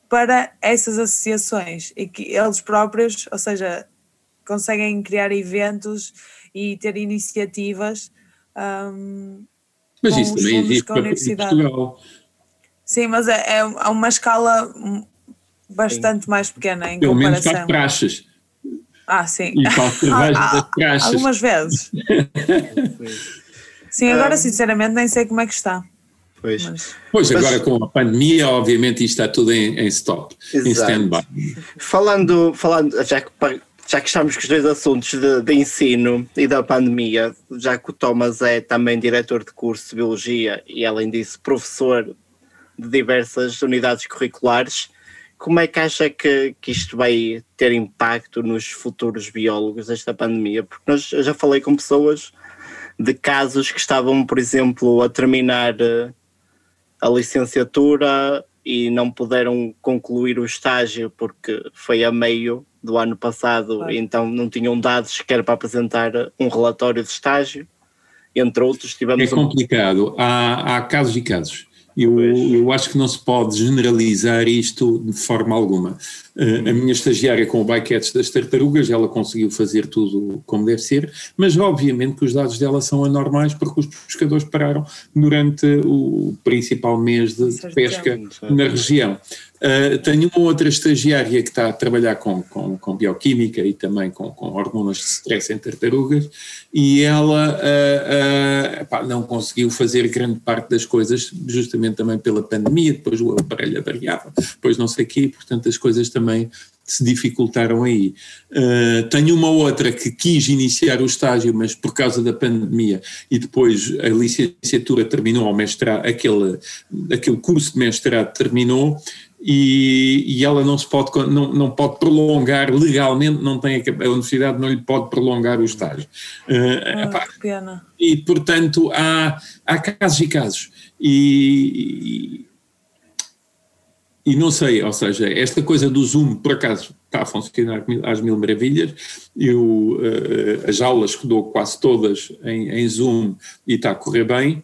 para essas associações e que eles próprios, ou seja, conseguem criar eventos e ter iniciativas. Um, mas isso também existe para Portugal. Sim, mas é, é a uma escala bastante mais pequena em Pelo comparação. menos para praxes. Ah, sim. E para cerveja das Algumas vezes. sim, agora ah. sinceramente nem sei como é que está. Pois. Mas, pois agora com a pandemia, obviamente isto está tudo em, em stop, Exato. em stand-by. Falando, falando já, que, já que estamos com os dois assuntos de, de, ensino e da pandemia, já que o Thomas é também diretor de curso de Biologia e além disso professor de diversas unidades curriculares, como é que acha que, que isto vai ter impacto nos futuros biólogos desta pandemia? Porque nós, eu já falei com pessoas de casos que estavam, por exemplo, a terminar eh, a licenciatura e não puderam concluir o estágio porque foi a meio do ano passado e então não tinham dados sequer para apresentar um relatório de estágio, entre outros. Tivemos é complicado, há, há casos e casos. Eu, eu acho que não se pode generalizar isto de forma alguma. Uh, a minha estagiária com o bycatch das tartarugas, ela conseguiu fazer tudo como deve ser, mas obviamente que os dados dela são anormais porque os pescadores pararam durante o principal mês de, de pesca na região. Uh, tenho uma outra estagiária que está a trabalhar com, com, com bioquímica e também com, com, hormonas de stress em tartarugas e ela uh, uh, pá, não conseguiu fazer grande parte das coisas justamente também pela pandemia, depois o aparelho avariava, depois não sei o quê, portanto as coisas também se dificultaram aí. Uh, tenho uma outra que quis iniciar o estágio, mas por causa da pandemia, e depois a licenciatura terminou, ao mestrado, aquele, aquele curso de mestrado terminou, e, e, ela não se pode não, não pode prolongar legalmente não tem a, universidade não lhe pode prolongar o estágio uh, epá, que pena. e portanto há, há casos e casos e, e não sei, ou seja, esta coisa do Zoom, por acaso, está a funcionar às mil maravilhas. Eu, uh, as aulas que dou quase todas em, em Zoom e está a correr bem.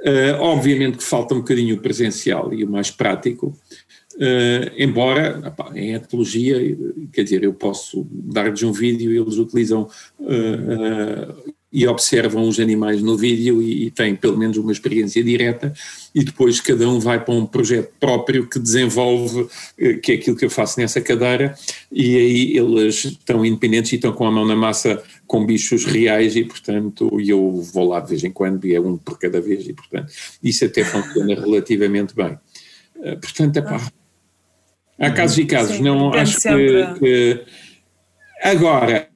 Uh, obviamente que falta um bocadinho o presencial e o mais prático, uh, embora em etologia, quer dizer, eu posso dar-lhes um vídeo e eles utilizam e observam os animais no vídeo e, e, têm pelo menos uma experiência direta e depois cada um vai para um projeto próprio que desenvolve, que é aquilo que eu faço nessa cadeira e aí eles estão independentes e estão com a mão na massa com bichos reais e portanto eu vou lá de vez em quando e é um por cada vez e portanto isso até funciona [LAUGHS] relativamente bem. Portanto, é pá, há casos e casos, Sim, não acho que, que agora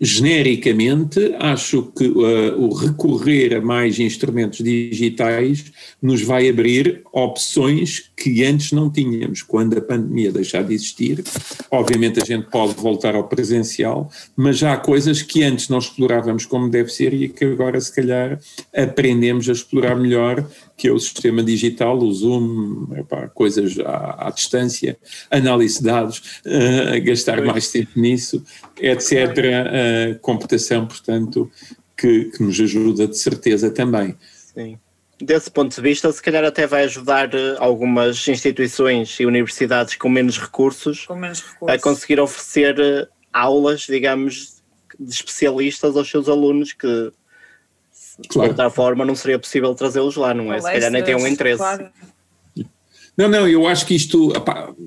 genericamente, acho que uh, o recorrer a mais instrumentos digitais nos vai abrir opções que antes não tínhamos. Quando a pandemia deixar de existir, obviamente a gente pode voltar ao presencial, mas já há coisas que antes não explorávamos como deve ser e que agora, se calhar, aprendemos a explorar melhor que é o sistema digital, o Zoom, epá, coisas à, à, distância, análise de dados, uh, gastar mais tempo nisso, etc. Uh, computação, portanto, que, que, nos ajuda de certeza também. Sim. Desse ponto de vista, se calhar até vai ajudar eh, algumas instituições e universidades com menos recursos, com menos recursos. a conseguir oferecer aulas, digamos, de especialistas aos seus alunos que Claro. De outra forma, não seria possível trazê-los lá, não é? Se calhar nem tem um interesse. Claro. Não, não, eu acho que isto,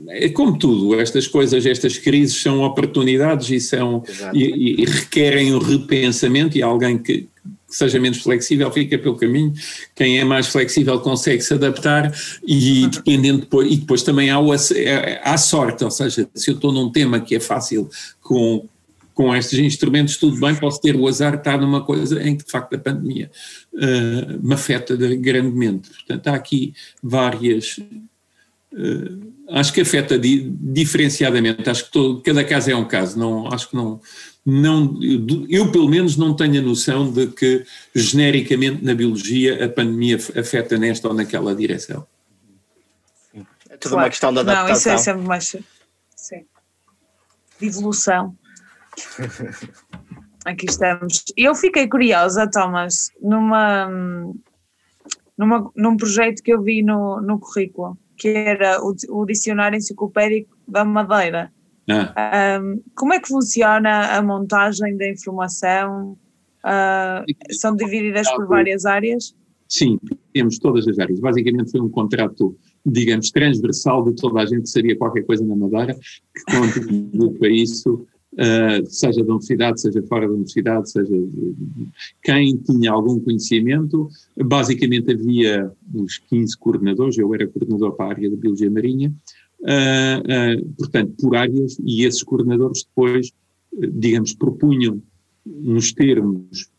é como tudo, estas coisas, estas crises são oportunidades e, são, e, e, requerem um repensamento e alguém que, seja menos flexível fica pelo caminho, quem é mais flexível consegue se adaptar e dependendo depois, e depois também há, o, há sorte, ou seja, se eu estou num tema que é fácil com, com estes instrumentos tudo bem, posso ter o azar de estar numa coisa em que de facto a pandemia uh, me afeta grandemente. Portanto, há aqui várias. Uh, acho que afeta di, diferenciadamente, acho que todo, cada caso é um caso, não, acho que não, não, eu pelo menos não tenho a noção de que genericamente na biologia a pandemia afeta nesta ou naquela direção. É tudo claro. uma questão de adaptação. Não, isso é sempre mais, sim, de evolução. [LAUGHS] Aqui estamos. Eu fiquei curiosa, Thomas, numa, numa, num projeto que eu vi no, no currículo, que era o, o Dicionário Enciclopédico da Madeira. Ah. Um, como é que funciona a montagem da informação? Uh, são divididas por várias áreas? Sim, temos todas as áreas. Basicamente foi um contrato, digamos, transversal de toda a gente que sabia qualquer coisa na Madeira, que contribuiu para isso Uh, seja da universidade, seja fora da universidade, seja quem tinha algum conhecimento. Basicamente havia uns 15 coordenadores, eu era coordenador para a área da Biologia Marinha, uh, uh, portanto, por áreas, e esses coordenadores depois, digamos, propunham nos termos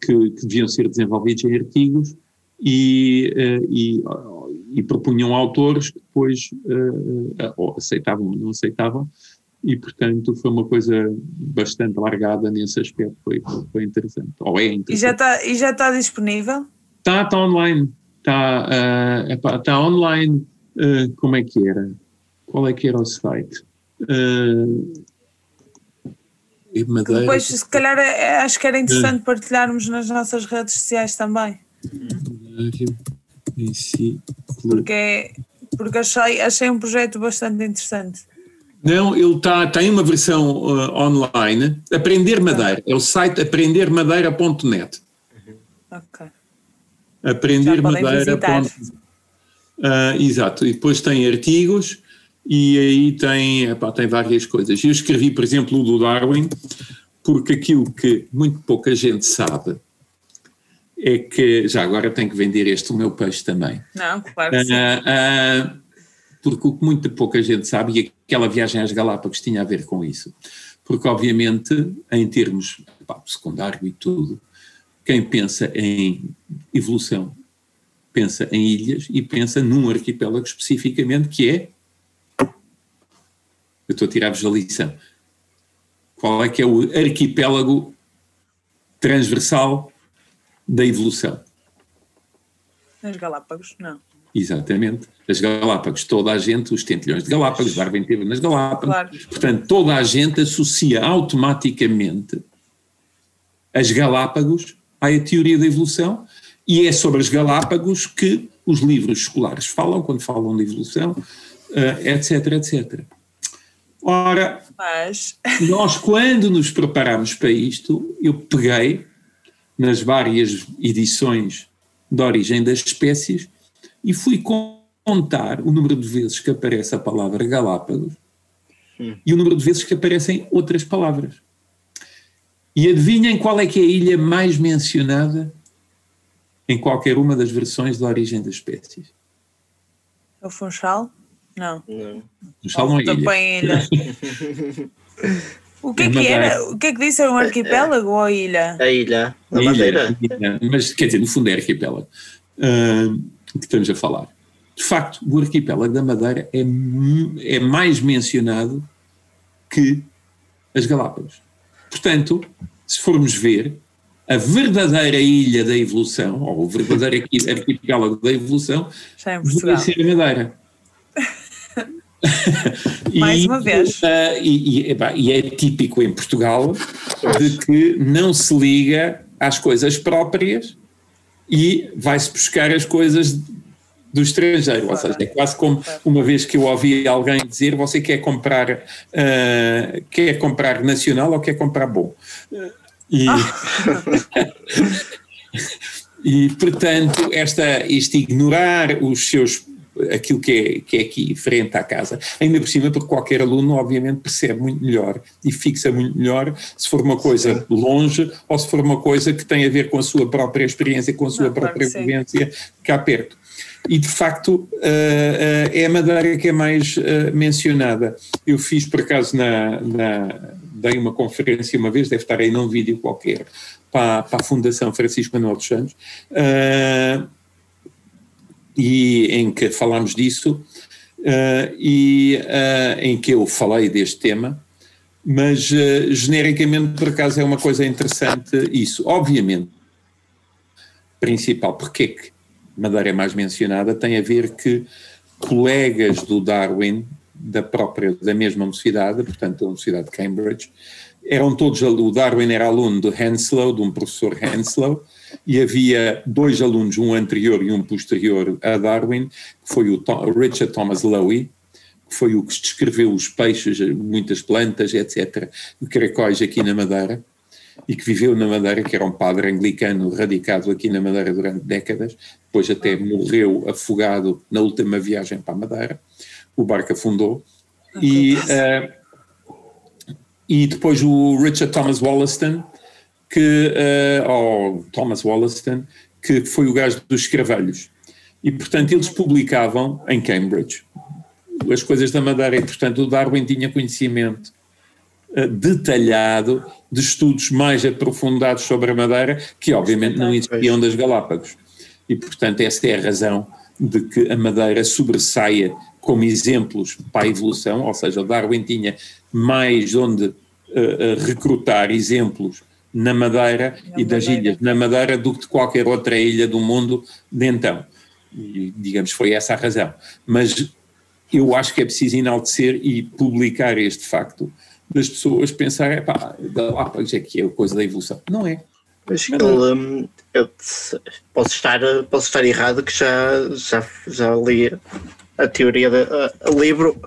que, que, deviam ser desenvolvidos em artigos e, e, e propunham autores que depois aceitavam ou não aceitavam, e, portanto, foi uma coisa bastante largada nesse aspecto, foi, foi interessante. Ou é interessante. E já está, e já está disponível? Está, está online. Está, uh, epá, está online. Uh, como é que era? Qual é que era o site? Uh, Madeira, Depois, se calhar, é, acho que era interessante uh, partilharmos nas nossas redes sociais também. Porque, porque achei, achei um projeto bastante interessante. Não, ele tá, tem uma versão uh, online, Aprender Madeira, é o site aprendermadeira.net. Ok. Aprendermadeira.net. Uh, exato, e depois tem artigos e aí tem, epá, tem várias coisas. Eu escrevi, por exemplo, o do Darwin, porque aquilo que muito pouca gente sabe é que, já agora tenho que vender este o meu peixe também. Não, claro que uh, sim. Uh, porque o que muito pouca gente sabe, e aquela viagem às Galápagos tinha a ver com isso, porque obviamente, em termos pá, secundário e tudo, quem pensa em evolução pensa em ilhas e pensa num arquipélago especificamente que é. Eu estou a tirar-vos a lição. Qual é que é o arquipélago transversal da evolução? As Galápagos, não. Exatamente. As Galápagos, toda a gente, os tentilhões de Galápagos, Darwin teve nas Galápagos. Claro. Portanto, toda a gente associa automaticamente as Galápagos à teoria da evolução e é sobre as Galápagos que os livros escolares falam, quando falam de evolução, eh, etc, etc. Ora, Mas. [LAUGHS] nós quando nos preparamos para isto, eu peguei nas várias edições de origem das espécies e fui contar o número de vezes que aparece a palavra Galápagos e o número de vezes que aparecem outras palavras. E adivinhem qual é que é a ilha mais mencionada em qualquer uma das versões da origem das espécies. É o Funchal? Não. Não. O Sal não é ilha. Também ilha. [LAUGHS] O que é É que era? O que é que disse? Era um arquipélago ou ilha? A ilha, a Ilha, Madeira. ilha, mas quer dizer, no fundo é arquipélago ah, que estamos a falar. De facto, o arquipélago da Madeira é, é mais mencionado que as Galápagos. Portanto, se formos ver, a verdadeira ilha da evolução, ou o verdadeiro arqui- arquipélago da evolução, Já Portugal. ser a Madeira. [LAUGHS] Mais uma vez. ah, e, e, e é típico em Portugal de que não se liga às coisas próprias e vai-se buscar as coisas do estrangeiro. Ou seja, é quase como uma vez que eu ouvi alguém dizer: você quer comprar, ah, quer comprar nacional ou quer comprar bom? E, [LAUGHS] e portanto, esta, este ignorar os seus aquilo que é, que é aqui frente à casa, ainda por cima porque qualquer aluno obviamente percebe muito melhor e fixa muito melhor se for uma coisa longe ou se for uma coisa que tem a ver com a sua própria experiência, com a sua Não, claro própria que sim. vivência cá perto. E de facto eh, eh, é a Madeira que é mais eh, mencionada. Eu fiz por acaso na, na- dei uma conferência uma vez, deve estar aí num vídeo qualquer, para, para a Fundação Francisco Manuel dos Santos, e em que falámos disso, eh, e eh, em que eu falei deste tema, mas eh, genericamente por acaso é uma coisa interessante isso. Obviamente, principal, porque é que Madeira é mais mencionada, tem a ver que colegas do Darwin, da própria, da mesma universidade, portanto da Universidade de Cambridge, eram todos, o Darwin era aluno de Henslow, de um professor Henslow, e havia dois alunos, um anterior e um posterior a Darwin, que foi o Tom- Richard Thomas Lowy, que foi o que descreveu os peixes, muitas plantas, etc., e caracóis aqui na Madeira, e que viveu na Madeira, que era um padre anglicano radicado aqui na Madeira durante décadas, depois até morreu afogado na última viagem para a Madeira, o barco afundou, e, eh, e depois o Richard Thomas Wollaston, que, ou Thomas Wollaston, que foi o gajo dos escravelhos. E, portanto, eles publicavam em Cambridge as coisas da Madeira e, portanto, o Darwin tinha conhecimento eh, detalhado de estudos mais aprofundados sobre a Madeira, que obviamente não existiam das Galápagos. E, portanto, essa é a razão de que a Madeira sobressaia como exemplos para a evolução, ou seja, o Darwin tinha mais onde eh, recrutar exemplos na Madeira Na e das Madeira. ilhas na Madeira do que de qualquer outra ilha do mundo de então. E, digamos, foi essa a razão. Mas eu acho que é preciso enaltecer e publicar este facto das pessoas pensarem, pá, Galápagos é que é a coisa da evolução. Não é. Mas ele, hum, eu posso, estar, posso estar errado que já, já, já li a teoria do livro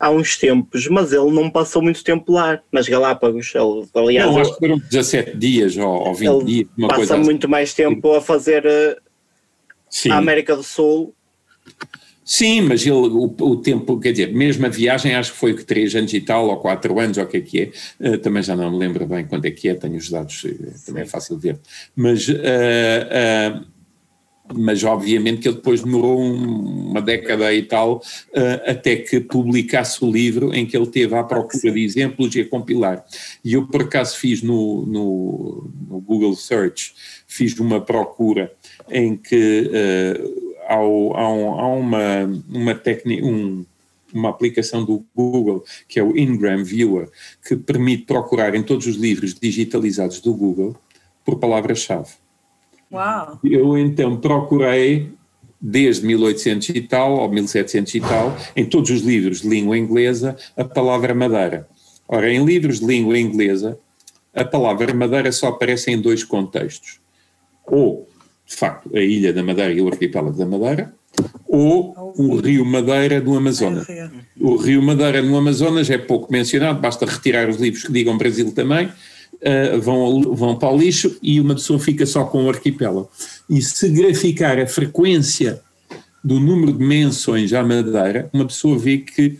há uns tempos, mas ele não passou muito tempo lá nas Galápagos. Ele, aliás, não, acho que foram 17 dias ou, ou 20 ele dias, uma passa coisa assim. muito mais tempo a fazer eh, Sim. a América do Sul. Sim, mas ele, o, o tempo, quer dizer, mesmo a viagem, acho que foi que três anos e tal, ou quatro anos, ou o que é que é, eh, também já não me lembro bem quando é que é, tenho os dados, eh, também é fácil ver. Mas, eh, eh, mas obviamente que ele depois demorou um- uma década e tal eh, até que publicasse o livro em que ele teve à procura de exemplos e a compilar. E eu, por acaso, fiz no, no, no Google Search, fiz uma procura em que uh, há, há, um, há, uma, uma técnica, um, uma aplicação do Google, que é o Ingram Viewer, que permite procurar em todos os livros digitalizados do Google por palavra-chave. Uau! Eu então procurei desde 1800 e tal, ou 1700 e tal, em todos os livros de língua inglesa, a palavra madeira. Ora, em livros de língua inglesa, a palavra madeira só aparece em dois contextos. Ou, de facto, a ilha da Madeira e o arquipélago da Madeira, ou o rio Madeira do Amazonas. O rio Madeira no Amazonas é pouco mencionado, basta retirar os livros que digam Brasil também, uh, vão, vão para o lixo e uma pessoa fica só com o arquipélago. E se graficar a frequência do número de menções à Madeira, uma pessoa vê que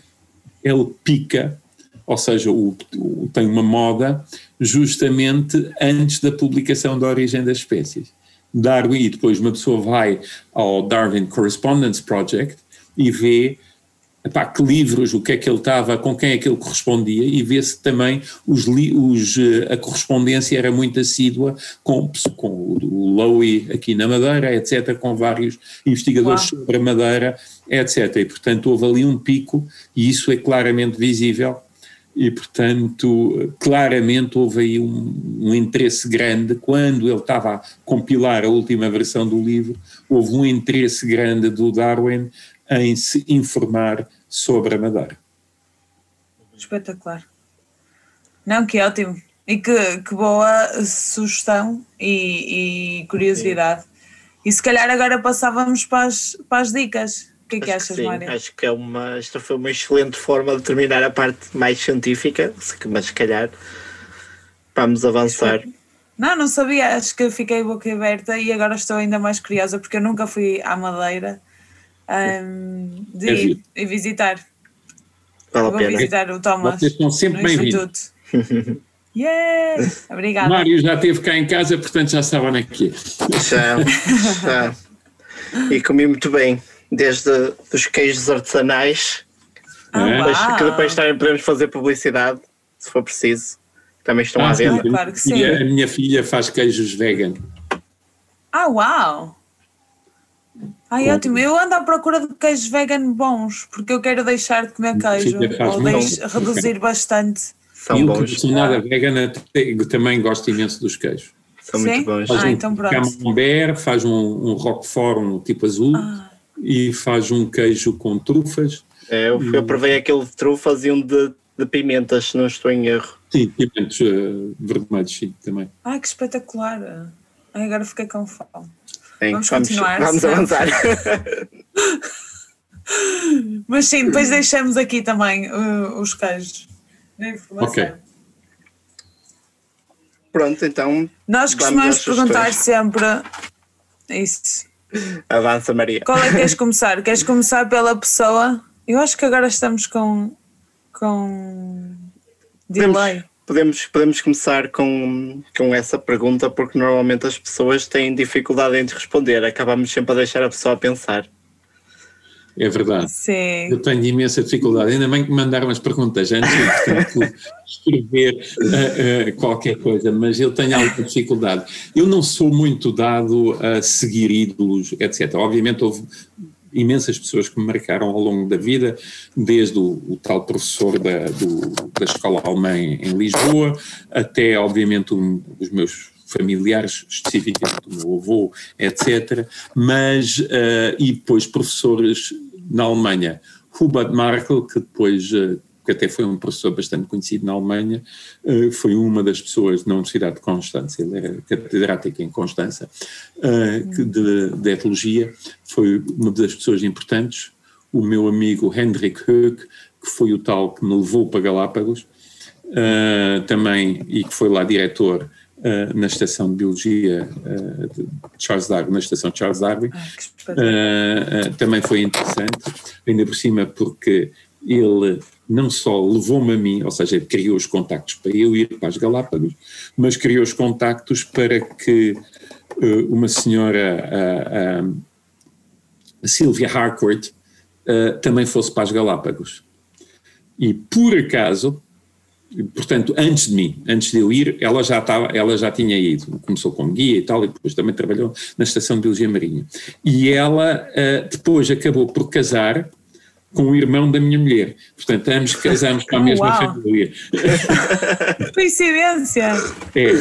ele pica, ou seja, o, o, tem uma moda justamente antes da publicação da origem das espécies. Darwin, e depois uma pessoa vai ao Darwin Correspondence Project e vê epá, que livros, o que é que ele estava, com quem é que ele correspondia, e vê-se também os, os, eh, a correspondência era muito assídua com, com o Lowy aqui na Madeira, etc., com vários investigadores Uau. sobre a Madeira, etc. E, portanto, houve ali um pico, e isso é claramente visível e, portanto, claramente houve aí um, um, interesse grande. Quando ele estava a compilar a última versão do livro, houve um interesse grande do Darwin em se informar sobre a Madeira. Espetacular. Não, que ótimo. E que, que boa sugestão e, e curiosidade. E se calhar agora passávamos para as, para as dicas que é que achas, que Mário? Acho que é uma, esta foi uma excelente forma de terminar a parte mais científica, mas se calhar vamos avançar. Não, não sabia, acho que fiquei boca aberta e agora estou ainda mais curiosa porque eu nunca fui à Madeira um, de é ir e visitar. Vale Vou pena. visitar o Thomas. Vocês estão sempre bem-vindos. [LAUGHS] Yeah! Obrigada. Mário já esteve cá em casa, portanto já sabe onde é que é. Já, já. E comi muito bem desde os queijos artesanais, ah, que depois também podemos fazer publicidade, se for preciso. Também estão ah, à venda. Claro que sim. A minha filha faz queijos vegan. Ah, uau! Ai, Com... ótimo. Eu ando à procura de queijos vegan bons, porque eu quero deixar de comer queijo, ou deixo, reduzir [LAUGHS] bastante. São e bons. Eu que nada ah. vegana também gosto imenso dos queijos. São Sim? muito bons. Faz ah, um então pronto. camembert, faz um, um roquefort um tipo azul. Ah e faz um queijo com trufas. É, eu, eu provei aquele de trufas e um de, de pimentas, se não estou em erro. Sim, pimentos uh, vermelhos, sim, também. Ai, que espetacular! Ai, agora fiquei com fome. Sim, vamos continuar. Vamos avançar. [LAUGHS] Mas sim, depois deixamos aqui também uh, os queijos. Ok. Pronto, então. Nós costumamos perguntar sempre isso. Avança, Maria. Qual é que queres começar? [LAUGHS] Queres começar pela pessoa? Eu acho que agora estamos com, com delay. Podemos, podemos, podemos começar com, com essa pergunta porque normalmente as pessoas têm dificuldade em responder. Acabamos sempre a deixar a pessoa a pensar. É verdade. Sim. Eu tenho imensa dificuldade. Ainda bem que me mandaram as perguntas antes, portanto, escrever uh, uh, qualquer coisa, mas eu tenho alguma dificuldade. Eu não sou muito dado a seguir ídolos, etc. Obviamente houve imensas pessoas que me marcaram ao longo da vida, desde o, o tal professor da, do, da escola alemã em Lisboa, até, obviamente, um, os meus familiares, especificamente o meu avô, etc. Mas, uh, e depois professores na Alemanha. Hubert Markel, que depois, uh, que até foi um professor bastante conhecido na Alemanha, uh, foi uma das pessoas na Universidade de Constança, ele era catedrático em Constança, que de, de etologia, foi uma das pessoas importantes. O meu amigo Hendrik Höck, que foi o tal que me levou para Galápagos, também, e que foi lá diretor uh, na estação de biologia uh, de Charles Darwin, na estação Charles Darwin. Ah, também foi interessante, ainda por cima porque ele não só levou-me a mim, ou seja, criou os contactos para eu ir para as Galápagos, mas criou os contactos para que uh, uma senhora, uh, uh, Sylvia Harcourt, também fosse para as Galápagos. E por acaso, portanto, antes de mim, antes de eu ir, ela já estava, ela já tinha ido, começou como guia e tal, e depois também trabalhou na Estação de Biologia Marinha. E ela depois acabou por casar com o irmão da minha mulher. Portanto, ambos casamos com a mesma Uau. família. [LAUGHS] Coincidência! É.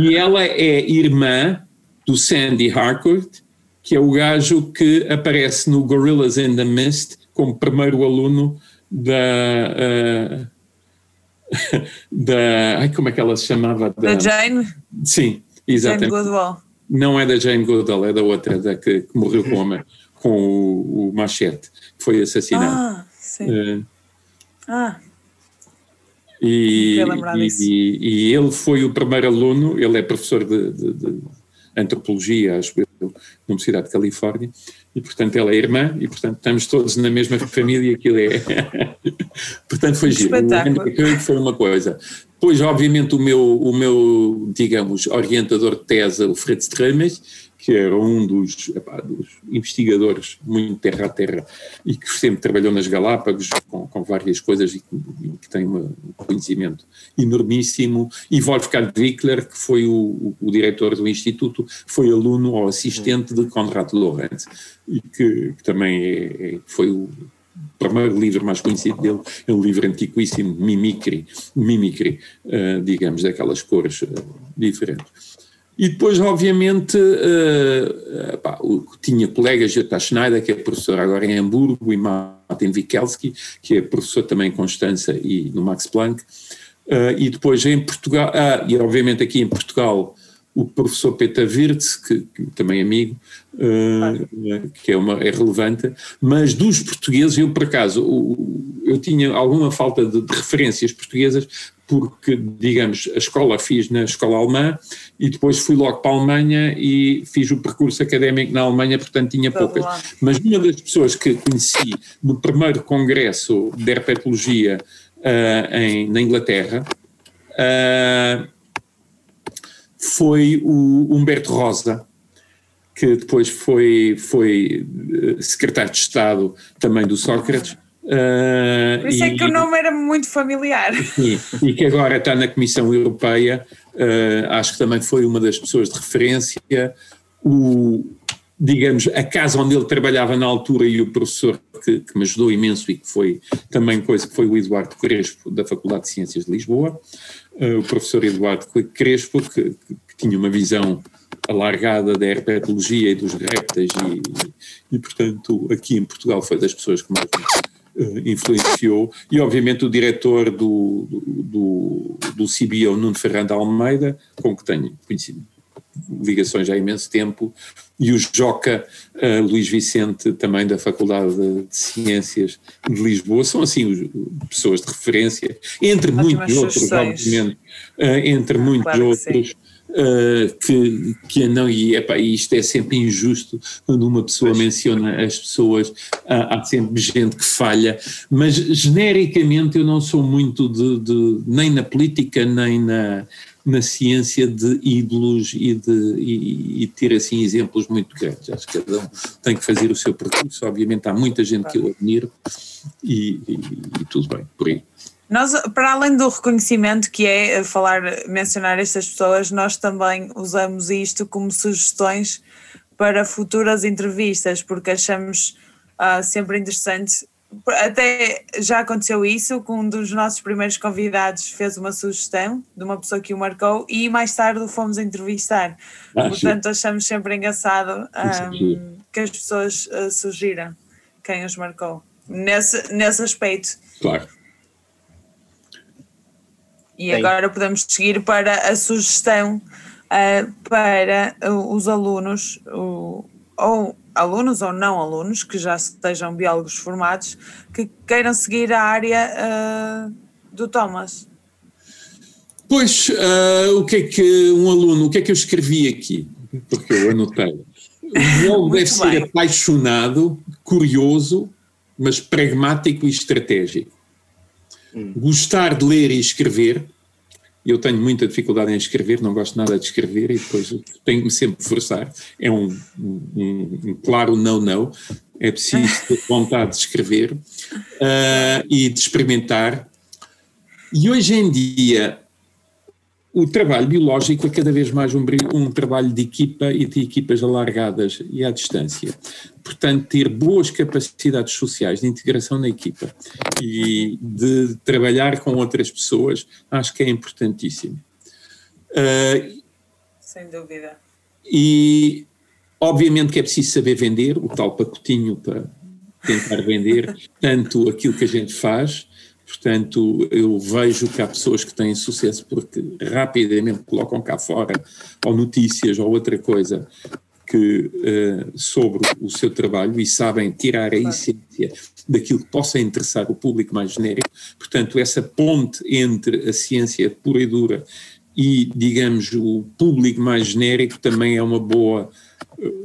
E ela é irmã do Sandy Harcourt, que é o gajo que aparece no Gorillas in the Mist como primeiro aluno da. Uh, [LAUGHS] da. Ai, como é que ela se chamava? Da, da Jane? Sim, exatamente. Jane Goodall. Não é da Jane Goodall, é da outra, da que, que morreu com, a, com o, o machete, que foi assassinado. Ah, sim. Uh, ah. E, e, e, ele foi o primeiro aluno, ele é professor de, de, de antropologia, acho eu, na Universidade de Califórnia, e portanto ela é irmã, e portanto estamos todos na mesma [LAUGHS] família, aquilo é. [LAUGHS] portanto foi giro. Foi uma coisa. Depois, obviamente, o meu, o meu, digamos, orientador de tese, o Fred Stremes, que era um dos, epá, dos, investigadores muito terra a terra e que sempre trabalhou nas Galápagos com, com várias coisas e que, e que tem um conhecimento enormíssimo, e Wolfgang Wickler, que foi o, o, o, diretor do Instituto, foi aluno ou assistente de Konrad Lorenz, e que, que também é, é, foi o primeiro livro mais conhecido dele é um livro antiquíssimo, Mimicry, Mimicry uh, digamos, daquelas cores uh, diferentes. E depois, obviamente, uh, pá, tinha colegas, Jutta Schneider, que é professor agora em Hamburgo, e Martin Wikelski, que é professor também em Constança e no Max Planck. Uh, e depois em Portugal, ah, e obviamente aqui em Portugal, o professor Peter Wirtz, que, que também é amigo, uh, que é, uma, é relevante, mas dos portugueses, eu por acaso, eu tinha alguma falta de, de referências portuguesas, porque, digamos, a escola fiz na escola alemã e depois fui logo para a Alemanha e fiz o percurso académico na Alemanha, portanto tinha poucas. Mas uma das pessoas que conheci no primeiro congresso de herpetologia uh, em, na Inglaterra uh, foi o Humberto Rosa, que depois foi, foi eh, secretário de Estado também do Sócrates. Uh, Por isso e, é que o nome era muito familiar. Sim, e que agora está na Comissão Europeia, uh, acho que também foi uma das pessoas de referência. O, digamos, a casa onde ele trabalhava na altura e o professor que, que, me ajudou imenso e que foi também coisa que foi o Eduardo Crespo, da Faculdade de Ciências de Lisboa, uh, o professor Eduardo Crespo, que, que, tinha uma visão alargada da herpetologia e dos répteis e, e, portanto, aqui em Portugal foi das pessoas que mais influenciou, e obviamente o diretor do, do, do CBO, Nuno Ferrando Almeida, com que tenho conhecido ligações há imenso tempo, e o Joca uh, Luís Vicente, também da Faculdade de Ciências de Lisboa, são assim os, pessoas de referência, entre muitos outros, obviamente, uh, entre ah, muitos claro outros. Uh, que, que não, e epá, isto é sempre injusto quando uma pessoa pois. menciona as pessoas, há, há, sempre gente que falha, mas genericamente eu não sou muito de, de nem na política nem na, na ciência de ídolos e de e, e, ter assim exemplos muito grandes. Acho que cada um tem que fazer o seu percurso, obviamente há muita gente que eu admiro e, e, e tudo bem, por aí. Nós, para além do reconhecimento que é falar, mencionar estas pessoas, nós também usamos isto como sugestões para futuras entrevistas, porque achamos uh, sempre interessante. Até já aconteceu isso, que um dos nossos primeiros convidados fez uma sugestão de uma pessoa que o marcou e mais tarde o fomos entrevistar. Ah, Portanto, sim. achamos sempre engraçado um, que as pessoas uh, sugiram quem os marcou nesse, nesse aspecto. Claro. E agora podemos seguir para a sugestão uh, para os alunos, uh, ou alunos ou não alunos, que já sejam biólogos formados, que queiram seguir a área uh, do Thomas. Pois, uh, o que é que um aluno, o que é que eu escrevi aqui? Porque eu anotei. [LAUGHS] O biólogo deve ser apaixonado, curioso, mas pragmático e estratégico. Hum. Gostar de ler e escrever. Eu tenho muita dificuldade em escrever, não gosto nada de escrever e depois tenho que sempre forçar. É um, um, um claro não-não. É preciso [LAUGHS] ter vontade de escrever uh, e de experimentar. E hoje em dia, o trabalho biológico é cada vez mais um, um, trabalho de equipa e de equipas alargadas e à distância. Portanto, ter boas capacidades sociais de integração na equipa e de trabalhar com outras pessoas, acho que é importantíssimo. Uh, Sem dúvida. E, obviamente, que é preciso saber vender, o tal pacotinho para tentar vender tanto aquilo que a gente faz, Portanto, eu vejo que há pessoas que têm sucesso porque rapidamente colocam cá fora ou notícias ou outra coisa que, uh, sobre o seu trabalho e sabem tirar a essência daquilo que possa interessar o público mais genérico. Portanto, essa ponte entre a ciência pura e dura e, digamos, o público mais genérico também é uma boa,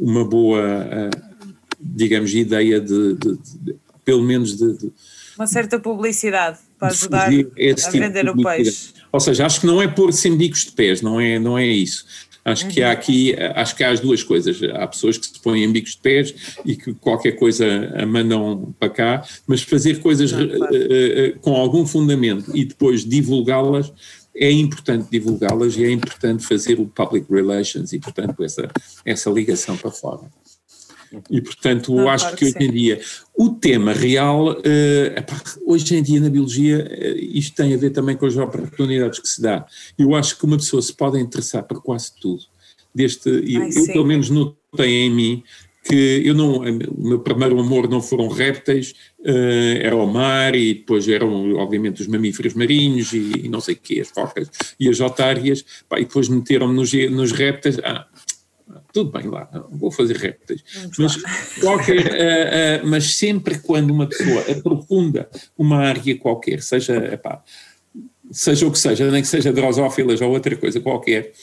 uma boa uh, digamos, ideia de, de, de, de pelo menos de uma certa publicidade para ajudar a tipo vender o peixe. Ou seja, acho que não é pôr-se em bicos de pés, não é, não é isso. Acho uhum. que há uhum. aqui, acho que há as duas coisas. Há pessoas que se põem em bicos de pés e que qualquer coisa a mandam para cá, mas fazer coisas não, claro. uh, uh, com algum fundamento e depois divulgá-las é importante divulgá-las e é importante fazer o public relations e, portanto, essa, essa ligação para fora. E, portanto, Não, acho claro que, que hoje em dia o tema real, uh, epá, hoje em dia na biologia, uh, isto tem a ver também com as oportunidades que se dá. Eu acho que uma pessoa se pode interessar por quase tudo. Deste, Ai, eu, eu pelo menos notei em mim que eu não, o meu primeiro amor não foram répteis, uh, era o mar e depois eram obviamente os mamíferos marinhos e, e não sei o quê, as focas e as otárias, pá, e depois meteram-me nos, nos répteis, ah, tudo bem lá, vou fazer répteis. Mas, [LAUGHS] qualquer, uh, uh, mas sempre quando uma pessoa aprofunda uma área qualquer, seja, epá, seja o que seja, nem que seja drosófilas ou outra coisa qualquer,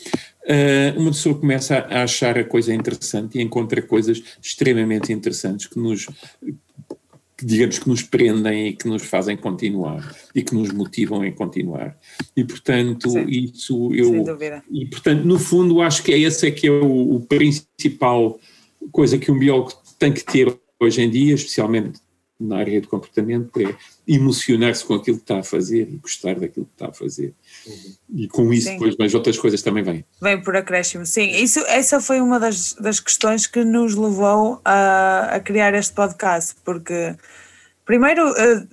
uh, uma pessoa começa a achar a coisa interessante e encontra coisas extremamente interessantes que nos digamos, que nos prendem e que nos fazem continuar e que nos motivam em continuar. E, portanto, Sim. isso eu... Sem dúvida. E, portanto, no fundo, acho que é esse é que é o, o principal coisa que um biólogo tem que ter hoje em dia, especialmente na área do comportamento, é emocionar-se com aquilo que está a fazer e gostar daquilo que está a fazer. E com isso, sim. depois, mais outras coisas também vêm. Vem por acréscimo, sim. Isso, essa foi uma das, das questões que nos levou a, a criar este podcast, porque, primeiro, eh,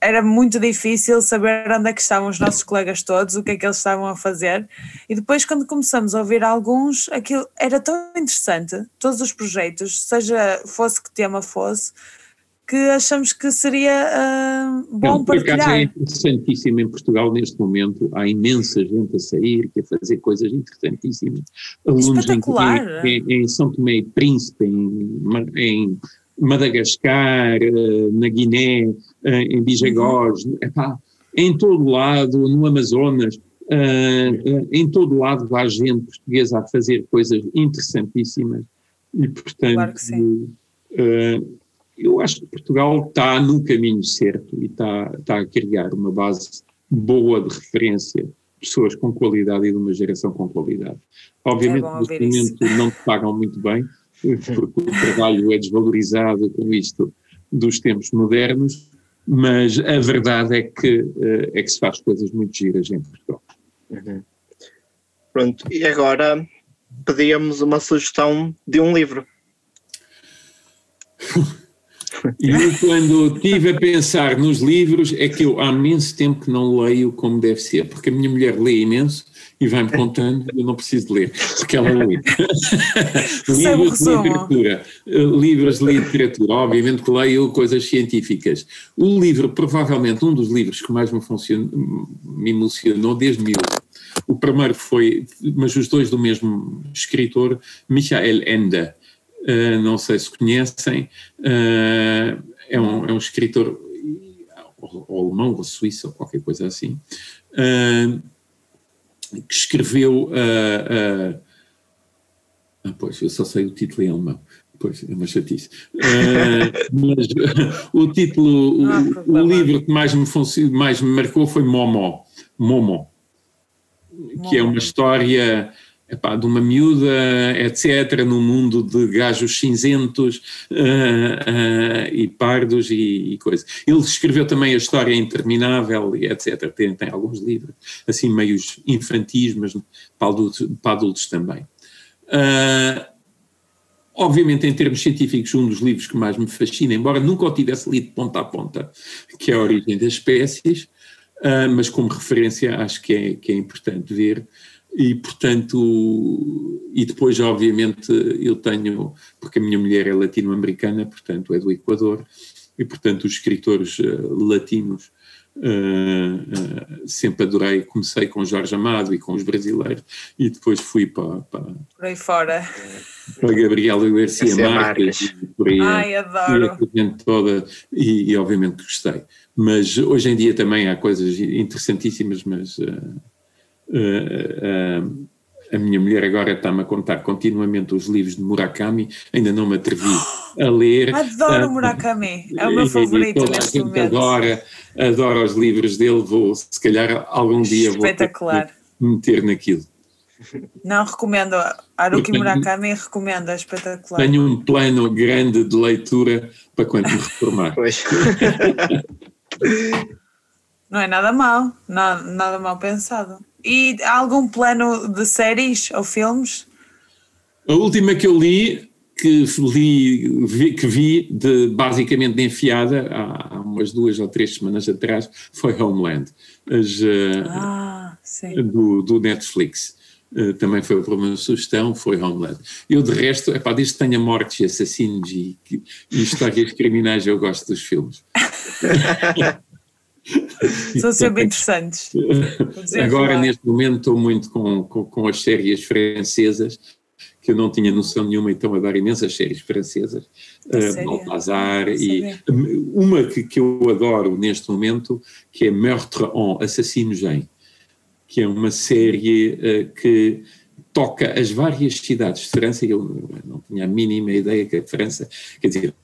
era muito difícil saber onde é que estavam os nossos colegas todos, o que é que eles estavam a fazer, e depois, quando começamos a ouvir alguns, aquilo era tão interessante, todos os projetos, seja fosse que tema fosse que achamos que seria uh, bom Não, partilhar. é interessantíssimo em Portugal neste momento, há imensa gente a sair, que a fazer coisas interessantíssimas. Alunos em, em, em, São Tomé e Príncipe, em, em Madagascar, eh, na Guiné, eh, em Bijagós, uhum. epá, em todo lado, no Amazonas, uh, em todo lado há gente portuguesa a fazer coisas interessantíssimas e portanto claro uh, eu acho que Portugal está no caminho certo e está, está a criar uma base boa de referência, pessoas com qualidade e de uma geração com qualidade. Obviamente, é neste momento não te pagam muito bem, porque o trabalho é desvalorizado com isto dos tempos modernos, mas a verdade é que, eh, é que se faz coisas muito giras em Portugal. Uhum. Pronto, e agora pedíamos uma sugestão de um livro. [LAUGHS] E quando estive a pensar nos livros, é que eu há imenso tempo que não leio como deve ser, porque a minha mulher lê imenso e vai-me contando, eu não preciso ler, porque ela lê. [LAUGHS] livros de literatura, eh, livros de literatura, obviamente que leio coisas científicas. O livro, provavelmente um dos livros que mais me, me emocionou desde miúdo, o primeiro foi, mas os dois do mesmo escritor, Michael Ende, uh, não sei se conhecem, uh, é, um, é um escritor ou alemão ou suíço ou qualquer coisa assim, uh, que escreveu. Uh, ah, pois, eu só sei o título em alemão. Pois, é uma chatice. [LAUGHS] mas o título, o, o, livro que mais me, mais me marcou foi Momo, Momo, que é uma história epá, de uma miúda, etc., num mundo de gajos cinzentos uh, uh, e pardos e, e coisas. Ele escreveu também a História Interminável, e etc. Tem, tem alguns livros, assim, meios infantis, mas para adultos, para adultos também. Uh, obviamente, em termos científicos, um dos livros que mais me fascina, embora nunca o tivesse lido ponta a ponta, que é A Origem das Espécies, mas como referência acho que é, que é importante ver e portanto, e depois obviamente eu tenho, porque a minha mulher é latino-americana, portanto é do Equador, e portanto os escritores uh, latinos uh, uh, sempre adorei, comecei com Jorge Amado e com os brasileiros, e depois fui para... para por aí fora. Para Gabriela Garcia Marques, por aí, Ai, adoro. toda, e, e, obviamente gostei. Mas hoje em dia também há coisas interessantíssimas, mas Uh, uh, a minha mulher agora está-me a contar continuamente os livros de Murakami, ainda não me atrevi [GASPS] a ler. Adoro uh, Murakami, é o meu favorito toda neste a gente momento. Adora, adora os livros dele, vou, se calhar algum dia Espetacular. vou meter naquilo. Não, recomendo. Haruki Murakami recomenda, é espetacular. Tenho um plano grande de leitura para quando me reformar. [LAUGHS] Pois. Não é nada mal, nada, nada mal pensado. E há algum plano de séries ou filmes? A última que eu li, que li, vi, que vi de, basicamente de enfiada há, há, umas duas ou três semanas atrás, foi Homeland, as, ah, do, do, Netflix. Uh, também foi uma sugestão, foi Homeland. Eu, de resto, epá, desde que tenha mortes e assassinos e, e histórias [LAUGHS] criminais, eu gosto dos filmes. [LAUGHS] São sempre interessantes. Agora, neste momento, estou muito com, com, com, as séries francesas, que eu não tinha noção nenhuma, então adoro imensas séries francesas. Uh, e uma que, que eu adoro neste momento, que é Meurtre en Assassino Jean, que é uma série uh, que toca as várias cidades de França, e eu não tinha a mínima ideia que a França, quer dizer,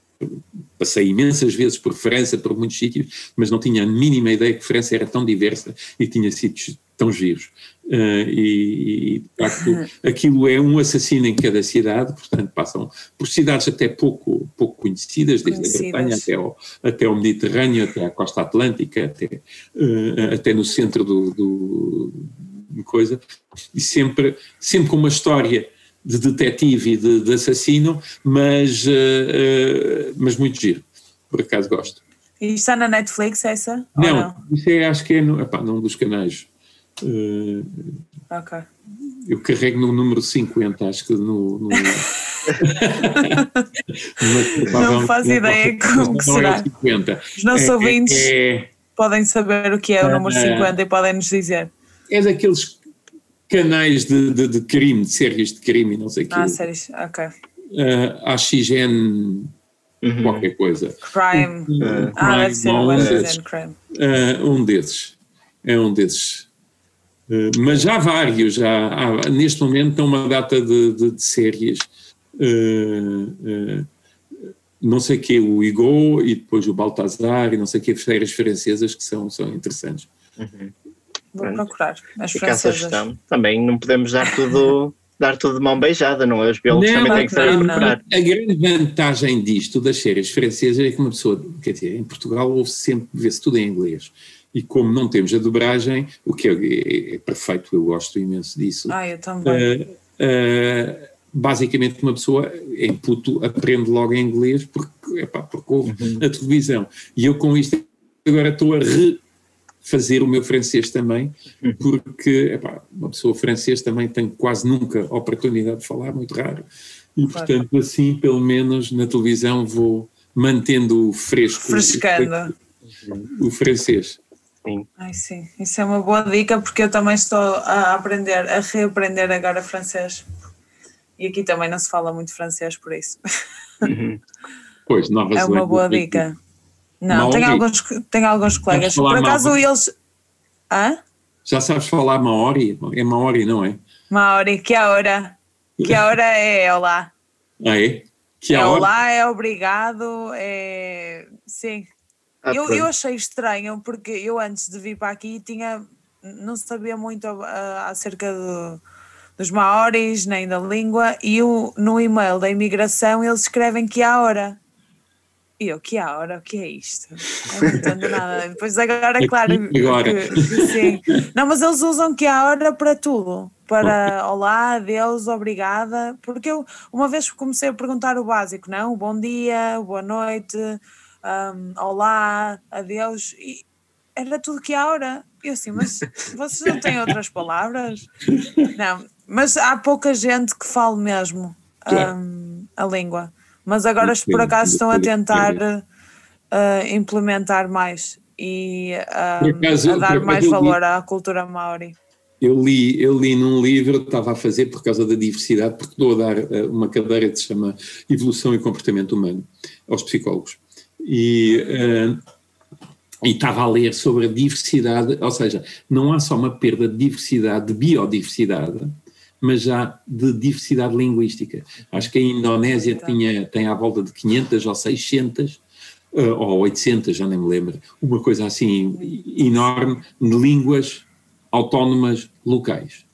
passei imensas vezes por França, por muitos sítios, mas não tinha a mínima ideia que França era tão diversa e tinha sítios tão giros. Uh, e, e, de facto, aquilo é um assassino em cada cidade, portanto, passam por cidades até pouco, pouco conhecidas, desde conhecidas. a Bretanha até ao, até ao Mediterrâneo, até à costa atlântica, até, uh, até no centro do, do, do coisa, e sempre, sempre com uma história de detetive e de, de assassino, mas, uh, uh, mas muito giro. Por acaso gosto. E está na Netflix essa? Não, não? isso é, acho que é no, epá, num dos canais. Uh, ok. Eu carrego no número 50, acho que no. no [LAUGHS] não faz ideia como que será. É 50. Os nossos é, ouvintes é, podem saber o que é o número 50 e podem nos dizer. É daqueles canais de, de, de, crime, de séries de crime, não sei o Ah, séries, ok. Uh, ah, AXN uhum. qualquer coisa. Crime. Uh, ah, deve ser um desses. Crime. Uh, um desses. É um desses. Uh, mas já há vários, já há, neste momento estão uma data de, de, de séries. Uh, não sei o que, o Igor e depois o Baltazar e não sei o que, séries francesas que são, são interessantes. Uhum. Vou procurar. As Fica a sugestão. Também não podemos dar tudo, [LAUGHS] dar tudo de mão beijada, não é? Os biólogos não, também têm que saber procurar. A grande vantagem disto, das séries francesas, é que uma pessoa, quer dizer, em Portugal ouve sempre, vê-se tudo em inglês. E como não temos a dobragem, o que é, é, é perfeito, eu gosto imenso disso. Ah, eu também. Uh, uh, basicamente uma pessoa em puto aprende logo em inglês porque, epá, porque ouve uhum. a televisão. E eu com isto agora estou a re fazer o meu francês também, uhum. porque epá, uma pessoa francês também tem quase nunca oportunidade de falar, muito raro, e portanto assim, pelo menos na televisão vou mantendo fresco Frescando. O, o francês. Sim. Ai, sim, isso é uma boa dica porque eu também estou a aprender, a reaprender agora francês. E aqui também não se fala muito francês por isso. Uhum. Pois, Nova É uma boa dica. Não, tenho alguns, tenho alguns colegas. Por acaso Maori? eles. Hã? Já sabes falar Maori? É Maori, não é? Maori, que a hora? Que a hora é olá. [LAUGHS] Ah, é? Que é olá, é obrigado, é. Sim. Ah, eu, eu achei estranho porque eu antes de vir para aqui tinha. Não sabia muito uh, acerca do, dos maoris, nem da língua, e o, no e-mail da imigração eles escrevem que há hora. E eu, que hora? O que é isto? Eu não entendo nada. Depois agora, claro, agora. Que, que sim. Não, mas eles usam que há hora para tudo. Para olá, adeus, obrigada. Porque eu uma vez comecei a perguntar o básico, não? Bom dia, boa noite, um, olá, adeus. E era tudo que há hora. E eu assim, mas vocês não têm outras palavras? Não, mas há pouca gente que fale mesmo um, a língua mas agora por acaso estão a tentar uh, implementar mais e uh, acaso, a dar mais valor li, à cultura maori. Eu li, eu li num livro, estava a fazer por causa da diversidade, porque estou a dar uh, uma cadeira que se chama Evolução e Comportamento Humano aos psicólogos. E, e estava a ler sobre a diversidade, ou seja, não há só uma perda de diversidade, de biodiversidade, mas já de diversidade linguística. Acho que a Indonésia tinha, tem à volta de 500 ou 600 uh, eh, ou 800, já nem me lembro, uma coisa assim enorme de línguas autónomas locais.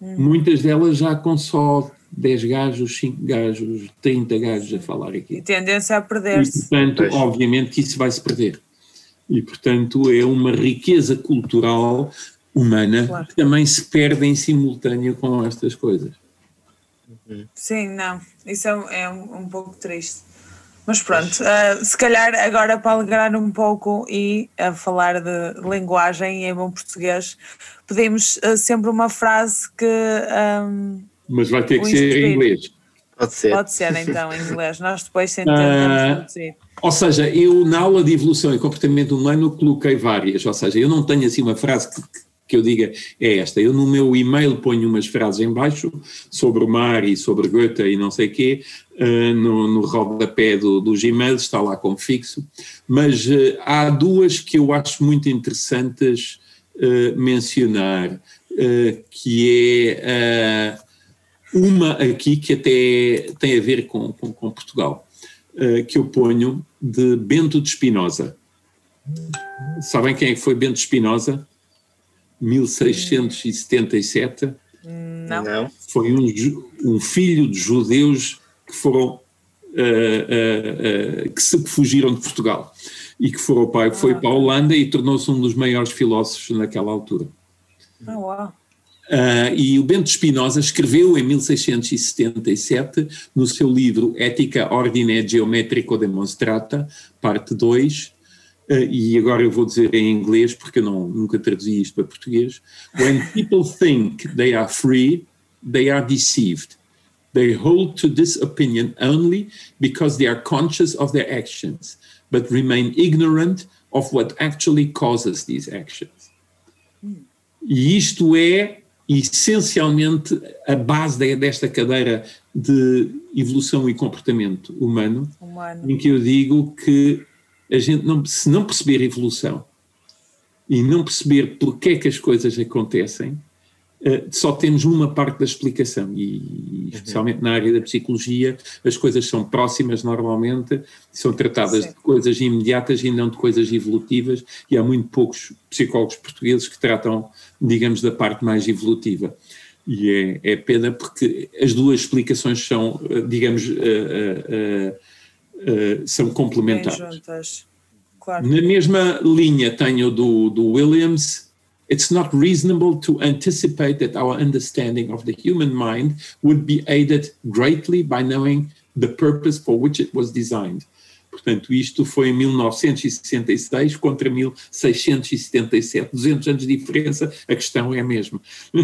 Hum. Muitas delas já com só 10 gajos, 5 gajos, 30 gajos a falar aqui. E tendência a perder-se. portanto, pois. obviamente que isso vai se perder. E, portanto, é uma riqueza cultural humana claro. que também se perde em simultâneo com estas coisas. Sim, não, isso é, é um, um, pouco triste. Mas pronto, uh, se calhar agora para alegrar um pouco e a falar de linguagem em bom português, pedimos uh, sempre uma frase que. Um, Mas vai ter que ser em inglês. Pode ser. Pode ser então em inglês. Nós depois tentamos uh, traduzir. Ou seja, eu na aula de evolução e comportamento humano coloquei várias, ou seja, eu não tenho assim uma frase que, que eu diga é esta. Eu no meu e-mail ponho umas frases em baixo sobre o mar e sobre Goethe e não sei quê, uh, no, no rodapé do, dos e-mails, está lá como fixo, mas uh, há duas que eu acho muito interessantes uh, mencionar, que é uma aqui que até tem a ver com, com, com Portugal, que eu ponho de Bento de Espinosa. Sabem quem é foi Bento Espinosa? 1677. Não. Não. Foi um, um, filho de judeus que foram uh, uh, uh, que se fugiram de Portugal e que foram para, foi ah. para a Holanda e tornou-se um dos maiores filósofos naquela altura. Ah, uau. Uh, e o Bento Spinoza escreveu em 1677, no seu livro Ética Ordine Geometrico Demonstrata, parte 2, Uh, e agora eu vou dizer em inglês porque eu não, nunca traduzi isto para português. When people think they are free, they are deceived. They hold to this opinion only because they are conscious of their actions, but remain ignorant of what actually causes these actions. E isto é essencialmente a base desta cadeira de evolução e comportamento humano, humano. em que eu digo que a gente não, se não perceber a evolução e não perceber porque é que as coisas acontecem, uh, só temos uma parte da explicação e, uhum. especialmente na área da psicologia as coisas são próximas normalmente, são tratadas de coisas imediatas e não de coisas evolutivas e há muito poucos psicólogos portugueses que tratam, digamos, da parte mais evolutiva. E é, é pena porque as duas explicações são, eh, digamos, uh, uh, uh, são complementares. Claro. Na mesma linha tenho do, do Williams, it's not reasonable to anticipate that our understanding of the human mind would be aided greatly by knowing the purpose for which it was designed. Portanto, isto foi em 1966 contra 1677, 200 anos de diferença, a questão é a mesma. uh,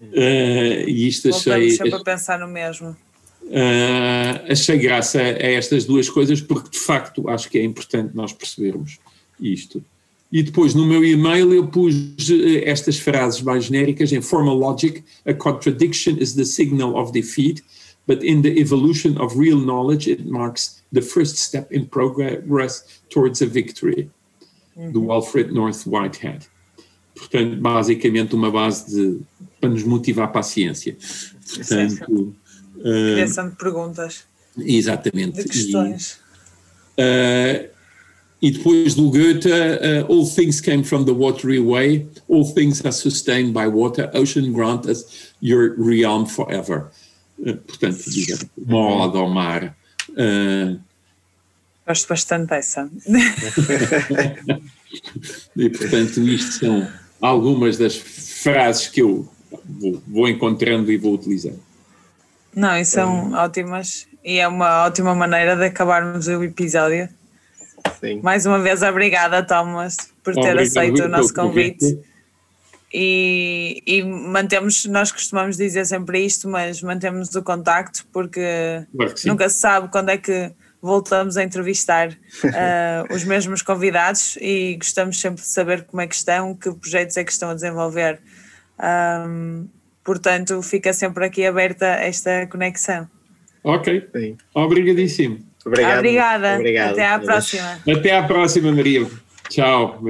[LAUGHS] e isto achei. sempre a pensar no mesmo. Uh, achei graça a estas duas coisas porque de facto acho que é importante nós percebermos isto. E depois no meu e-mail eu pus eh, estas frases mais genéricas em formal logic, a contradiction is the signal of defeat, but in the evolution of real knowledge it marks the first step in progress towards a victory. Uhum. Do Alfred North Whitehead. Portanto, basicamente uma base de, para nos motivar para a ciência. Portanto, Criação de perguntas. Exatamente. De questões. E, uh, e depois do Goethe, uh, All things came from the watery way, all things are sustained by water, ocean grant us your realm forever. Uh, portanto, uma ode ao mar. Uh, Gosto bastante dessa. [LAUGHS] e portanto, isto são algumas das frases que eu vou, vou encontrando e vou utilizando. Não, e são ótimas e é uma ótima maneira de acabarmos o episódio. Sim. Mais uma vez, obrigada, Thomas, por ter Obrigado, aceito o nosso convite. E, e, mantemos, nós costumamos dizer sempre isto, mas mantemos o contacto porque nunca se sabe quando é que voltamos a entrevistar uh, [LAUGHS] os mesmos convidados e gostamos sempre de saber como é que estão, que projetos é que estão a desenvolver. Um, portanto, fica sempre aqui aberta esta conexão. Ok, Sim. obrigadíssimo. Obrigado. Obrigada. Obrigado. Até à próxima. Até à próxima, Maria. Tchau.